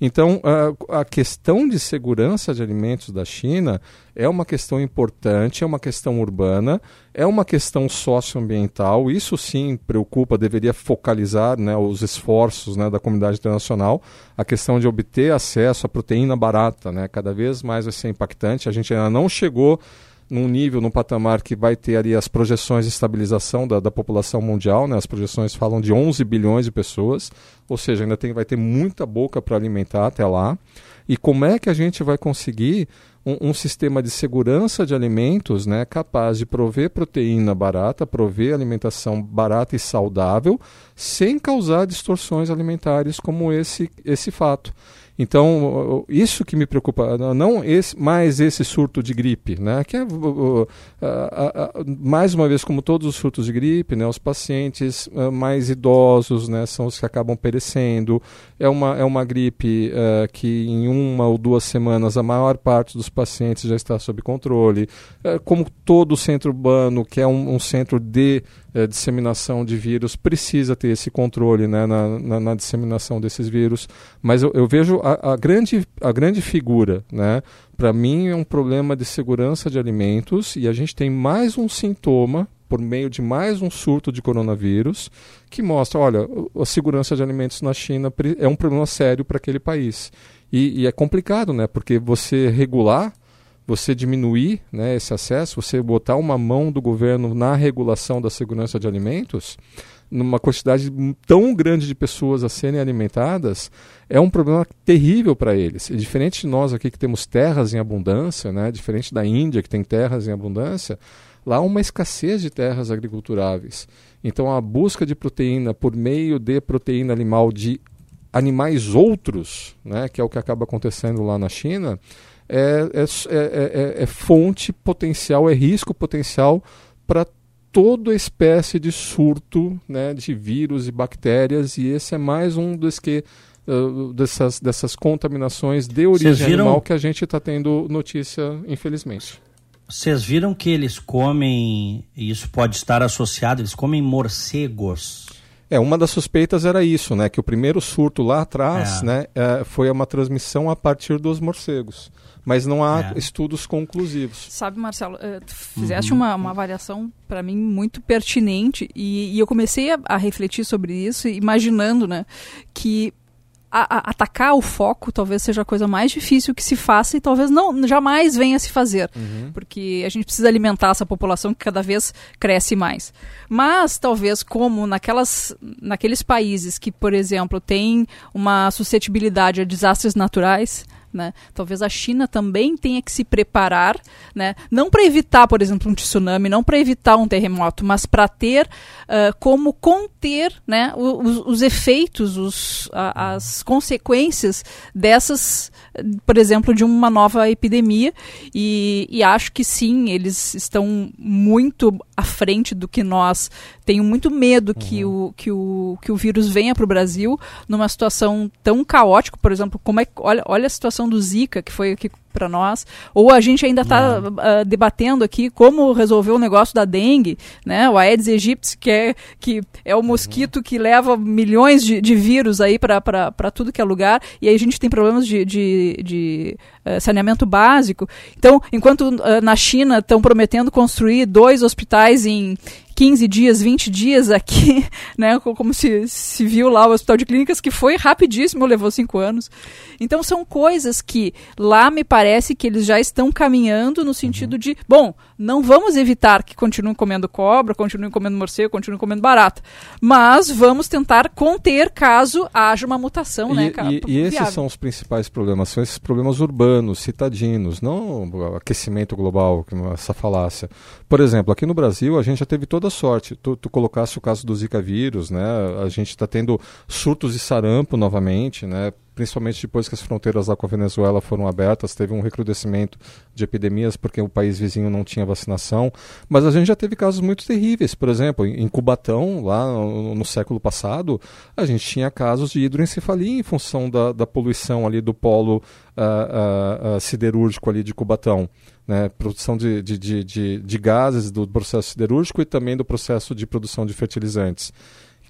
Então, a, a, questão de segurança de alimentos da China é uma questão importante, é uma questão urbana, é uma questão socioambiental. Isso sim preocupa, deveria focalizar né, os esforços né, da comunidade internacional. A questão de obter acesso à proteína barata, né, cada vez mais vai ser impactante. A gente ainda não chegou num nível, num patamar que vai ter ali as projeções de estabilização da, da população mundial, né? as projeções falam de 11 bilhões de pessoas, ou seja, ainda tem, vai ter muita boca para alimentar até lá. E como é que a gente vai conseguir um, um, sistema de segurança de alimentos né, capaz de prover proteína barata, prover alimentação barata e saudável, sem causar distorções alimentares como esse, esse fato. Então, isso que me preocupa, não esse, mais esse surto de gripe, né? que é, mais uma vez, como todos os surtos de gripe, né? os pacientes ah, mais idosos né? são os que acabam perecendo. É uma, é uma gripe uh, que em uma ou duas semanas a maior parte dos pacientes já está sob controle. Uh, como todo centro urbano, que é um, um centro de é, disseminação de vírus precisa ter esse controle né, na, na, na disseminação desses vírus. Mas eu, eu vejo a, grande, a grande figura, né, para mim, é um problema de segurança de alimentos e a gente tem mais um sintoma por meio de mais um surto de coronavírus que mostra, olha, a segurança de alimentos na China é um problema sério para aquele país. E, e, é complicado, né? Porque você regular você diminuir né, esse acesso, você botar uma mão do governo na regulação da segurança de alimentos, numa quantidade tão grande de pessoas a serem alimentadas, é um problema terrível para eles. E diferente de nós aqui que temos terras em abundância, né, diferente da Índia que tem terras em abundância, lá há uma escassez de terras agriculturáveis. Então a busca de proteína por meio de proteína animal de animais outros, né, que é o que acaba acontecendo lá na China, é, é, é, é, é fonte potencial, é risco potencial para toda espécie de surto né, de vírus e bactérias, e esse é mais um dos que uh, dessas, dessas contaminações de origem animal que a gente está tendo notícia, infelizmente. Vocês viram que eles comem, e isso pode estar associado, eles comem morcegos. É, uma das suspeitas era isso, né? Que o primeiro surto lá atrás, é. né, é, foi uma transmissão a partir dos morcegos mas não há é. estudos conclusivos. Sabe, Marcelo, uh, tu fizeste uhum. uma, uma avaliação para mim muito pertinente e, e eu comecei a, a, refletir sobre isso, imaginando, né, que a, a, atacar o foco talvez seja a coisa mais difícil que se faça e talvez não jamais venha a se fazer, uhum. porque a gente precisa alimentar essa população que cada vez cresce mais. Mas talvez como naquelas, naqueles países que, por exemplo, têm uma suscetibilidade a desastres naturais, né? Talvez a China também tenha que se preparar, né? não para evitar, por exemplo, um tsunami, não para evitar um terremoto, mas para ter uh, como conter né, os, os efeitos, os, a, as consequências dessas, por exemplo, de uma nova epidemia. E, e acho que sim, eles estão muito à frente do que nós. Tenho muito medo uhum. que, o, que, o, que o vírus venha para o Brasil numa situação tão caótica, por exemplo, como é, olha, olha a situação do Zika, que foi aqui para nós, ou a gente ainda está uh, ah, debatendo aqui como resolver o negócio da dengue, né? O Aedes aegypti, que é, que é o mosquito uhum. que leva milhões de, de vírus aí para tudo que é lugar, e aí a gente tem problemas de, de, de uh, saneamento básico. Então, enquanto uh, na China estão prometendo construir dois hospitais em 15 dias, 20 dias aqui, né? Como se, se viu lá o hospital de clínicas, que foi rapidíssimo, levou cinco anos. Então são coisas que lá me parece que eles já estão caminhando no sentido uhum. de, bom, não vamos evitar que continuem comendo cobra, continuem comendo morcego, continuem comendo barata, mas vamos tentar conter caso haja uma mutação, e, né? E, e esses são os principais problemas, são esses problemas urbanos, citadinos, não o aquecimento global, é essa falácia. Por exemplo, aqui no Brasil a gente já teve toda a sorte. Tu, tu colocasse o caso do Zika vírus, né? A gente está tendo surtos de sarampo novamente, né? Principalmente depois que as fronteiras lá com a Venezuela foram abertas, teve um recrudescimento de epidemias porque o país vizinho não tinha vacinação. Mas a gente já teve casos muito terríveis. Por exemplo, em Cubatão, lá no, no século passado, a gente tinha casos de hidroencefalia em função da, da poluição ali do polo uh, uh, siderúrgico ali de Cubatão. Né, produção de, de, de, de, de gases do processo siderúrgico e também do processo de produção de fertilizantes,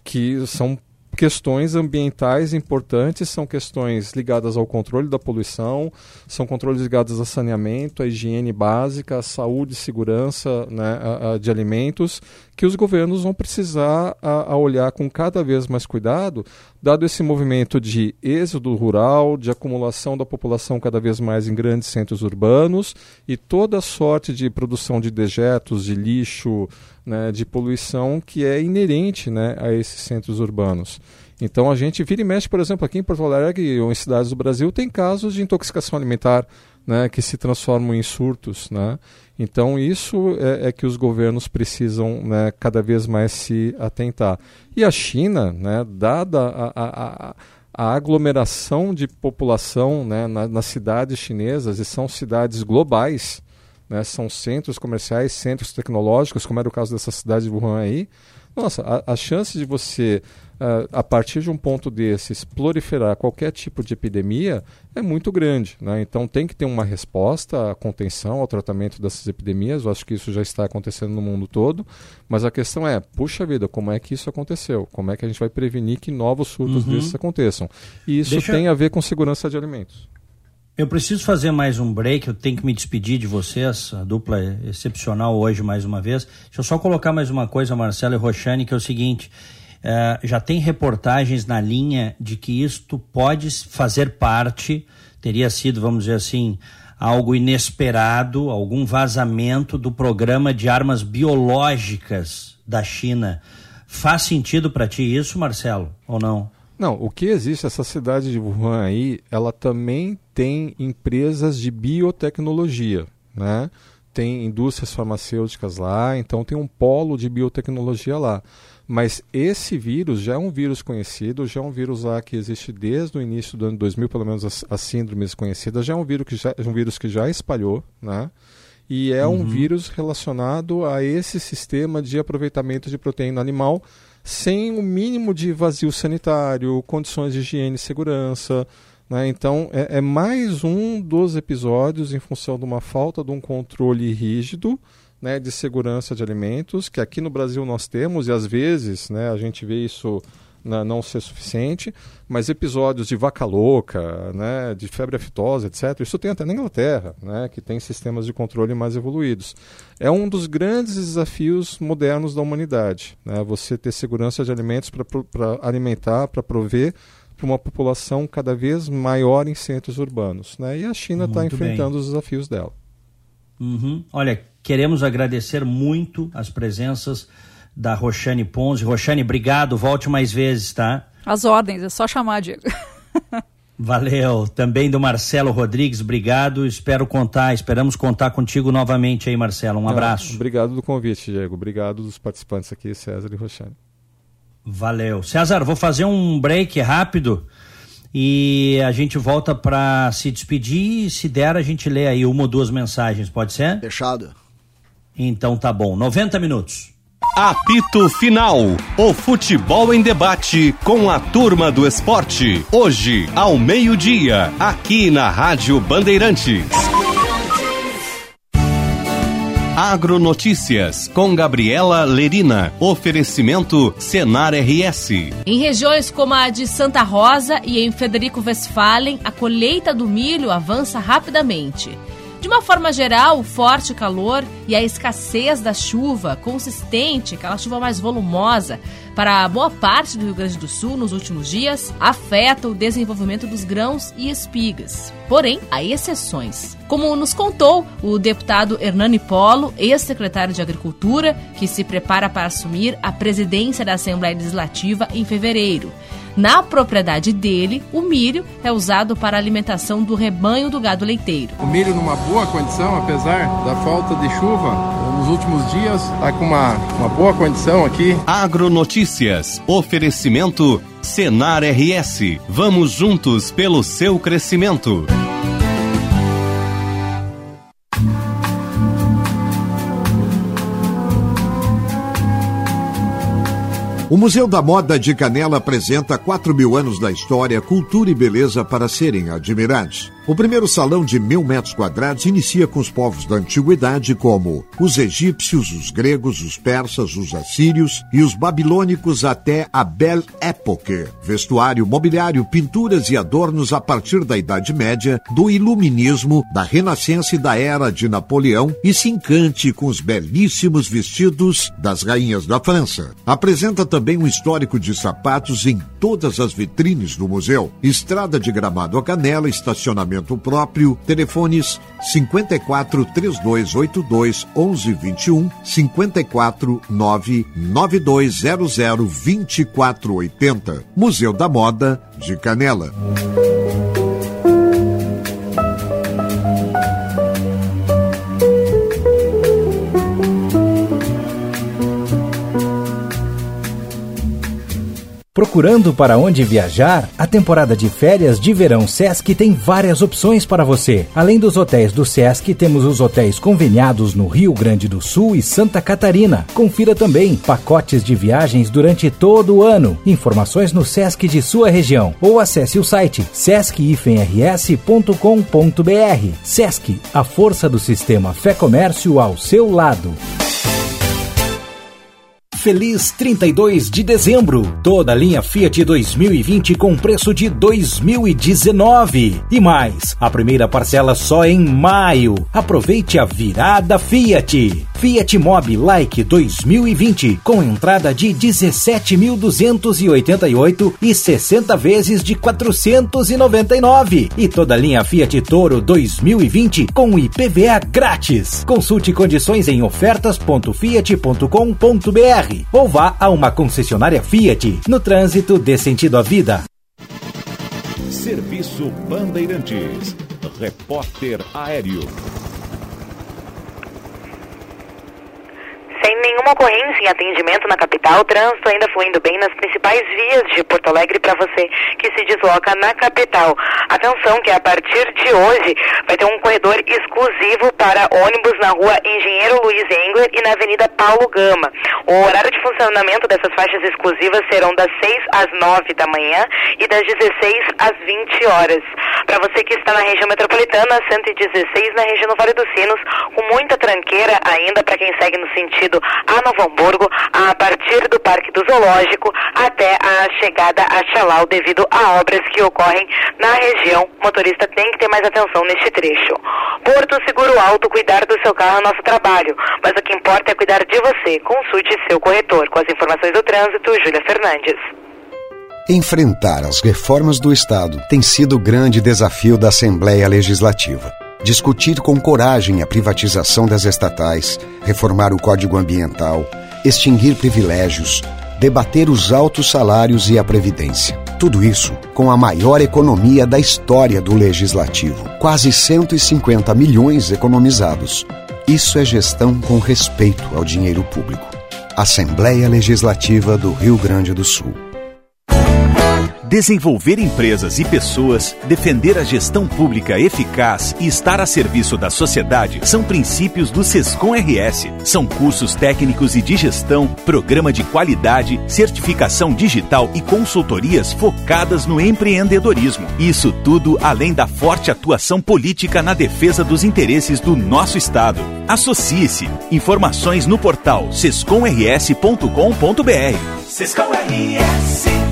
que são questões ambientais importantes, são questões ligadas ao controle da poluição, são controles ligados a saneamento, a higiene básica, a saúde e segurança né, a, a, de alimentos, que os governos vão precisar a, olhar com cada vez mais cuidado, dado esse movimento de êxodo rural, de acumulação da população cada vez mais em grandes centros urbanos e toda a sorte de produção de dejetos, de lixo, né, de poluição que é inerente né, a esses centros urbanos. Então a gente vira e mexe, por exemplo, aqui em Porto Alegre ou em cidades do Brasil, tem casos de intoxicação alimentar né, que se transformam em surtos. Né? Então isso é, é, que os governos precisam né, cada vez mais se atentar. E a China, né, dada a, a, a aglomeração de população né, na, nas cidades chinesas, e são cidades globais, né, são centros comerciais, centros tecnológicos, como era o caso dessa cidade de Wuhan aí, nossa, a, a chance de você, uh, a partir de um ponto desses, proliferar qualquer tipo de epidemia é muito grande. Né? Então tem que ter uma resposta à contenção, ao tratamento dessas epidemias. Eu acho que isso já está acontecendo no mundo todo. Mas a questão é, puxa vida, como é que isso aconteceu? Como é que a gente vai prevenir que novos surtos uhum. desses aconteçam? E isso Deixa... tem a ver com segurança de alimentos. Eu preciso fazer mais um break, eu tenho que me despedir de vocês, a dupla é excepcional hoje mais uma vez. Deixa eu só colocar mais uma coisa, Marcelo e Roxane, que é o seguinte: uh, já tem reportagens na linha de que isto pode fazer parte, teria sido, vamos dizer assim, algo inesperado, algum vazamento do programa de armas biológicas da China. Faz sentido para ti isso, Marcelo, ou não? Não, o que existe, essa cidade de Wuhan aí, ela também tem empresas de biotecnologia, né? Tem indústrias farmacêuticas lá, então tem um polo de biotecnologia lá. Mas esse vírus já é um vírus conhecido, já é um vírus lá que existe desde o início do ano 2000, pelo menos as, as síndromes conhecidas, já é um vírus que já, um vírus que já espalhou, né? E é uhum. um vírus relacionado a esse sistema de aproveitamento de proteína animal sem o mínimo de vazio sanitário, condições de higiene e segurança. Né? Então, é, é, mais um dos episódios em função de uma falta de um controle rígido né, de segurança de alimentos, que aqui no Brasil nós temos, e às vezes né, a gente vê isso né, não ser suficiente, mas episódios de vaca louca, né, de febre aftosa, etc., isso tem até na Inglaterra, né, que tem sistemas de controle mais evoluídos. É um dos grandes desafios modernos da humanidade, né, você ter segurança de alimentos para alimentar, para prover para uma população cada vez maior em centros urbanos. Né, e a China está enfrentando bem. os desafios dela. Uhum. Olha, queremos agradecer muito as presenças da Roxane Ponzi. Roxane, obrigado, volte mais vezes, tá? As ordens, é só chamar, Diego. Valeu. Também do Marcelo Rodrigues, obrigado. Espero contar, esperamos contar contigo novamente aí, Marcelo. Um abraço. obrigado do convite, Diego. Obrigado dos participantes aqui, César e Roxane. Valeu. César, vou fazer um break rápido e a gente volta para se despedir. Se der, a gente lê aí uma ou duas mensagens, pode ser? Fechado. Então tá bom. 90 minutos. Apito Final. O futebol em debate com a turma do esporte. Hoje, ao meio-dia, aqui na Rádio Bandeirantes. Agronotícias com Gabriela Lerina. Oferecimento Senar RS. Em regiões como a de Santa Rosa e em Federico Westphalen, a colheita do milho avança rapidamente. De uma forma geral, o forte calor e a escassez da chuva consistente, aquela chuva mais volumosa, para boa parte do Rio Grande do Sul nos últimos dias, afeta o desenvolvimento dos grãos e espigas. Porém, há exceções. Como nos contou o deputado Hernani Polo, ex-secretário de Agricultura, que se prepara para assumir a presidência da Assembleia Legislativa em fevereiro. Na propriedade dele, o milho é usado para a alimentação do rebanho do gado leiteiro. O milho numa boa condição, apesar da falta de chuva, nos últimos dias está com uma, uma boa condição aqui. Agronotícias, oferecimento Senar RS. Vamos juntos pelo seu crescimento. O Museu da Moda de Canela apresenta 4 mil anos da história, cultura e beleza para serem admirados. O primeiro salão de mil metros quadrados inicia com os povos da antiguidade, como os egípcios, os gregos, os persas, os assírios e os babilônicos até a Belle Époque. Vestuário, mobiliário, pinturas e adornos a partir da Idade Média, do Iluminismo, da Renascença e da Era de Napoleão e se encante com os belíssimos vestidos das rainhas da França. Apresenta também um histórico de sapatos em todas as vitrines do museu. Estrada de Gramado a Canela, estacionamento próprio, telefones 54 3282 1121, 54 99200 2480. Museu da Moda de Canela. Procurando para onde viajar? A temporada de férias de verão Sesc tem várias opções para você. Além dos hotéis do Sesc, temos os hotéis conveniados no Rio Grande do Sul e Santa Catarina. Confira também pacotes de viagens durante todo o ano. Informações no Sesc de sua região ou acesse o site sesc-rs.com.br. Sesc, a força do sistema Fé Comércio ao seu lado. Feliz 32 de dezembro. Toda a linha Fiat 2020 com preço de 2019. E mais, a primeira parcela só em maio. Aproveite a virada Fiat. Fiat Mobi Like 2020 com entrada de 17.288 e 60 vezes de 499. E toda a linha Fiat Toro 2020 com IPVA grátis. Consulte condições em ofertas.fiat.com.br. ou vá a uma concessionária Fiat. No trânsito, dê sentido à vida. Serviço Bandeirantes. Repórter Aéreo. Sem nenhuma ocorrência em atendimento na capital, o trânsito ainda fluindo bem nas principais vias de Porto Alegre para você que se desloca na capital. Atenção que a partir de hoje vai ter um corredor exclusivo para ônibus na rua Engenheiro Luiz Engler e na Avenida Paulo Gama. O horário de funcionamento dessas faixas exclusivas serão das 6 às 9 da manhã e das 16 às 20 horas. Para você que está na região metropolitana, 116 na região do Vale dos Sinos, com muita tranqueira ainda para quem segue no sentido a Novo Hamburgo, a partir do Parque do Zoológico até a chegada a Chalau, devido a obras que ocorrem na região. O motorista tem que ter mais atenção neste trecho. Porto Seguro Alto, cuidar do seu carro é nosso trabalho, mas o que importa é cuidar de você. Consulte seu corretor. Com as informações do trânsito, Júlia Fernandes. Enfrentar as reformas do Estado tem sido o grande desafio da Assembleia Legislativa discutir com coragem a privatização das estatais, reformar o Código Ambiental, extinguir privilégios, debater os altos salários e a Previdência. Tudo isso com a maior economia da história do Legislativo. Quase 150 milhões economizados. Isso é gestão com respeito ao dinheiro público. Assembleia Legislativa do Rio Grande do Sul. Desenvolver empresas e pessoas, defender a gestão pública eficaz e estar a serviço da sociedade são princípios do Sescom RS. São cursos técnicos e de gestão, programa de qualidade, certificação digital e consultorias focadas no empreendedorismo. Isso tudo além da forte atuação política na defesa dos interesses do nosso Estado. Associe-se. Informações no portal sescomrs.com.br. Sescom RS.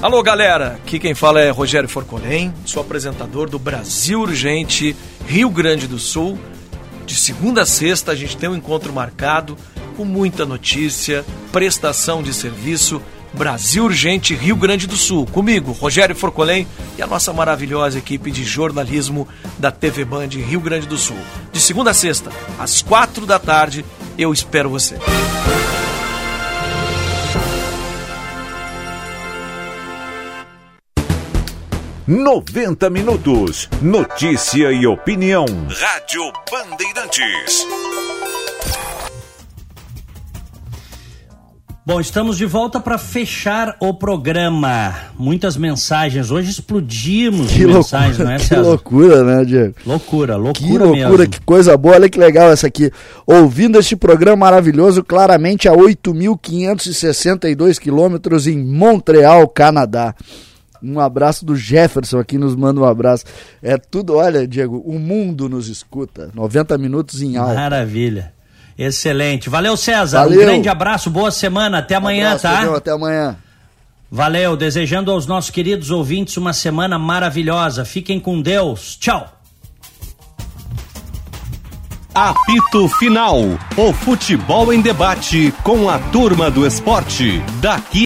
Alô, galera! Aqui quem fala é Rogério Forcolém, sou apresentador do Brasil Urgente Rio Grande do Sul. De segunda a sexta a gente tem um encontro marcado com muita notícia, prestação de serviço. Brasil Urgente Rio Grande do Sul. Comigo, Rogério Forcolém e a nossa maravilhosa equipe de jornalismo da TV Band Rio Grande do Sul. De segunda a sexta, às quatro da tarde, eu espero você. 90 minutos. Notícia e opinião. Rádio Bandeirantes. Bom, estamos de volta para fechar o programa. Muitas mensagens. Hoje explodimos que de loucura, mensagens, não é, Que César? loucura, né, Diego? Loucura, loucura Que loucura, mesmo. que coisa boa. Olha que legal essa aqui. Ouvindo este programa maravilhoso, claramente a 8.562 quilômetros em Montreal, Canadá. Um abraço do Jefferson aqui, nos manda um abraço. É tudo, olha, Diego, o mundo nos escuta. 90 minutos em alta. Maravilha. Excelente. Valeu, César. Valeu. Um grande abraço, boa semana. Até amanhã, Abraço, tá? Diego, até amanhã. Valeu. Desejando aos nossos queridos ouvintes uma semana maravilhosa. Fiquem com Deus. Tchau. Apito Final. O futebol em debate com a turma do esporte. Daqui